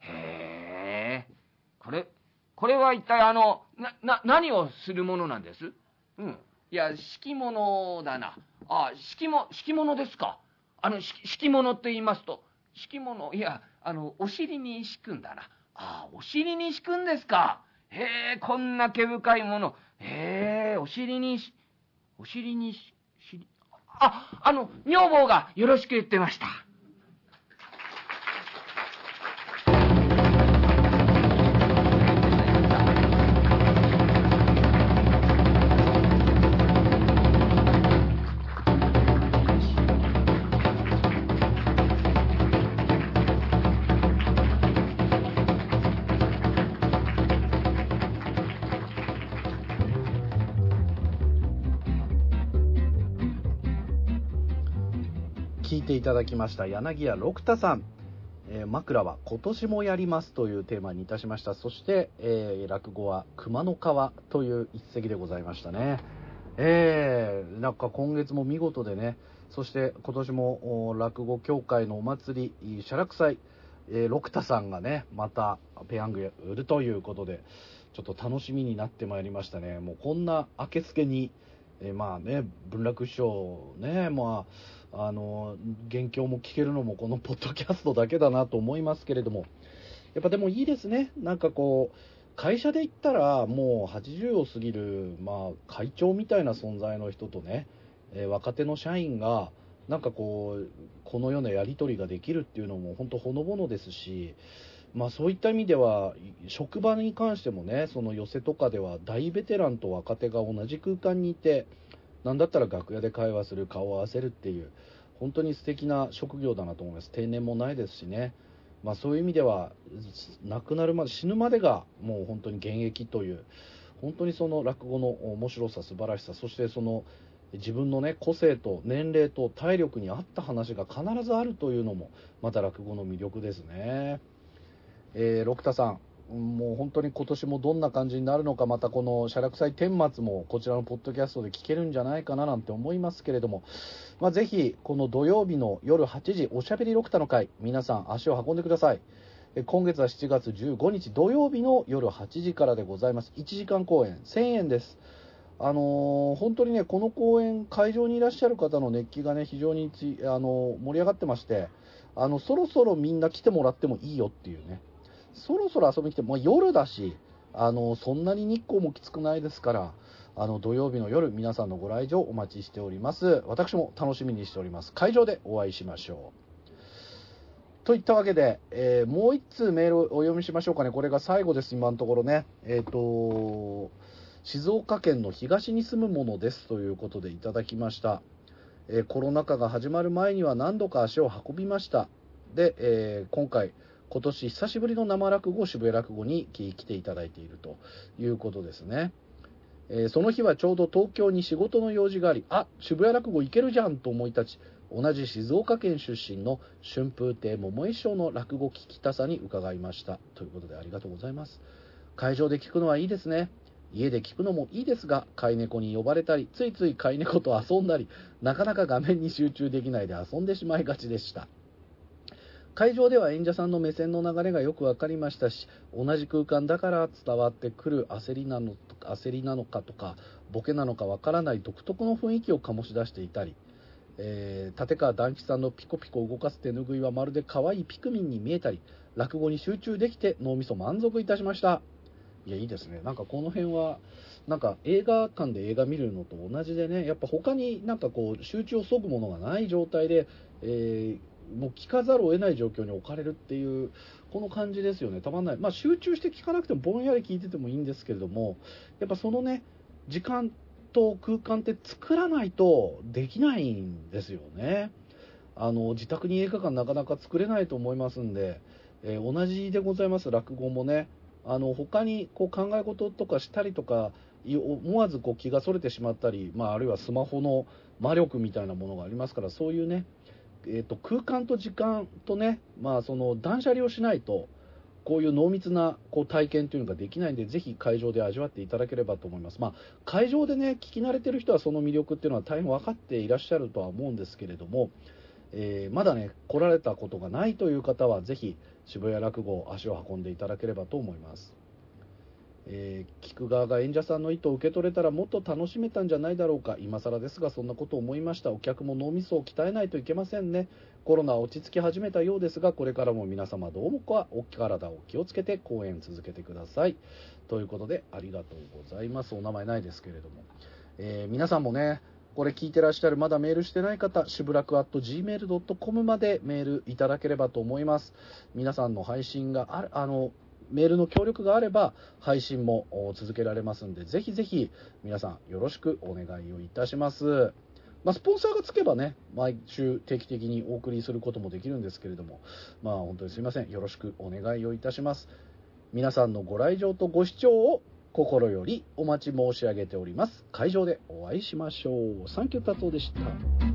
へえ、これ、これは一体あの、な、な、何をするものなんです？うん。いや、敷物だな。あ、敷物、敷物ですか。あの、敷敷物って言いますと、敷物、いや、あの、お尻に敷くんだな。あ、お尻に敷くんですか。へえ、こんな毛深いもの。へえ、お尻にし、お尻にし、しあ、あの、女房がよろしく言ってました。ただきました柳家六太さん、えー枕は今年もやりますというテーマにいたしました。そして、えー落語は熊の皮という一席でございましたね。えーなんか今月も見事でね。そして今年も落語協会のお祭り写楽祭、えー六太さんがねまたペヤング売るということでちょっと楽しみになってまいりましたね。もうこんな明けつけにえーまあね、文楽師匠ね、まあ、あの、元凶も聞けるのもこのポッドキャストだけだなと思いますけれども、やっぱでもいいですね。なんかこう、会社で言ったらもう80を過ぎる、まあ、会長みたいな存在の人とね、えー若手の社員が、なんかこう、このようなやり取りができるっていうのも本当ほのぼのですし、まあそういった意味では、職場に関してもね、その寄せとかでは大ベテランと若手が同じ空間にいて、なんだったら楽屋で会話する、顔を合わせるっていう、本当に素敵な職業だなと思います。定年もないですしね。まあそういう意味では、亡くなるまで、死ぬまでがもう本当に現役という、本当にその落語の面白さ、素晴らしさ、そしてその自分のね、個性と年齢と体力に合った話が必ずあるというのも、また落語の魅力ですね。えー、六田さん、もう本当に今年もどんな感じになるのか、またこの写楽祭顛末もこちらのポッドキャストで聞けるんじゃないかななんて思いますけれども、まあ、ぜひこの土曜日の夜8時、おしゃべり六田の会、皆さん足を運んでください。今月は7月15日土曜日の夜8時からでございます。1時間公演、1000円です。あのー本当にね、この公演、会場にいらっしゃる方の熱気がね、非常にあのー盛り上がってまして、あの、そろそろみんな来てもらってもいいよっていうね、そろそろ遊びに来て、もう夜だし、あの、そんなに日光もきつくないですから、あの、土曜日の夜、皆さんのご来場お待ちしております。私も楽しみにしております。会場でお会いしましょう。といったわけで、えーもう一通メールをお読みしましょうかね。これが最後です、今のところね。えっ、と、静岡県の東に住むものですということでいただきました。えーコロナ禍が始まる前には何度か足を運びました。で、えー今回、今年久しぶりの生落語、渋谷落語に来ていただいているということですね。えーその日はちょうど東京に仕事の用事があり、あ渋谷落語行けるじゃんと思い立ち、同じ静岡県出身の春風亭桃井師匠の落語聞きたさに伺いました。ということでありがとうございます。会場で聞くのはいいですね。家で聞くのもいいですが、飼い猫に呼ばれたり、ついつい飼い猫と遊んだり、なかなか画面に集中できないで遊んでしまいがちでした。会場では演者さんの目線の流れがよく分かりましたし同じ空間だから伝わってくる焦りなの焦りなのかとかボケなのか分からない独特の雰囲気を醸し出していたり、えー立川談吉さんのピコピコ動かす手拭いはまるで可愛いピクミンに見えたり落語に集中できて脳みそ満足いたしました。いやいいですね。なんかこの辺はなんか映画館で映画見るのと同じでねやっぱ他になんかこう集中をそぐものがない状態で、えーもう聞かざるを得ない状況に置かれるっていうこの感じですよね。たまんない、まあ、集中して聞かなくてもぼんやり聞いててもいいんですけれどもやっぱそのね時間と空間って作らないとできないんですよね。あの自宅に映画館なかなか作れないと思いますんで、えー同じでございます。落語もね。あの他にこう考え事とかしたりとか思わずこう気がそれてしまったり、まあ、あるいはスマホの魔力みたいなものがありますからそういうねえー、と空間と時間とね、まあ、その断捨離をしないとこういう濃密なこう体験というのができないんで、ぜひ会場で味わっていただければと思います。まあ、会場でね、聞き慣れてる人はその魅力っていうのは大変分かっていらっしゃるとは思うんですけれども、えーまだね、来られたことがないという方は、ぜひ渋谷落語足を運んでいただければと思います。えー聞く側が演者さんの意図を受け取れたらもっと楽しめたんじゃないだろうか。今更ですがそんなことを思いました。お客も脳みそを鍛えないといけませんね。コロナは落ち着き始めたようですがこれからも皆様どうもかお体を気をつけて公演続けてください。ということでありがとうございます。お名前ないですけれども、えー皆さんもねこれ聞いてらっしゃるまだメールしてない方、しぶらく gmail.com までメールいただければと思います。皆さんの配信があ、あの、メールの協力があれば配信も続けられますんで、ぜひぜひ皆さんよろしくお願いをいたします。まあ、スポンサーがつけばね、毎週定期的にお送りすることもできるんですけれども、まあ本当にすいません。よろしくお願いをいたします。皆さんのご来場とご視聴を心よりお待ち申し上げております。会場でお会いしましょう。サンキュー達夫でした。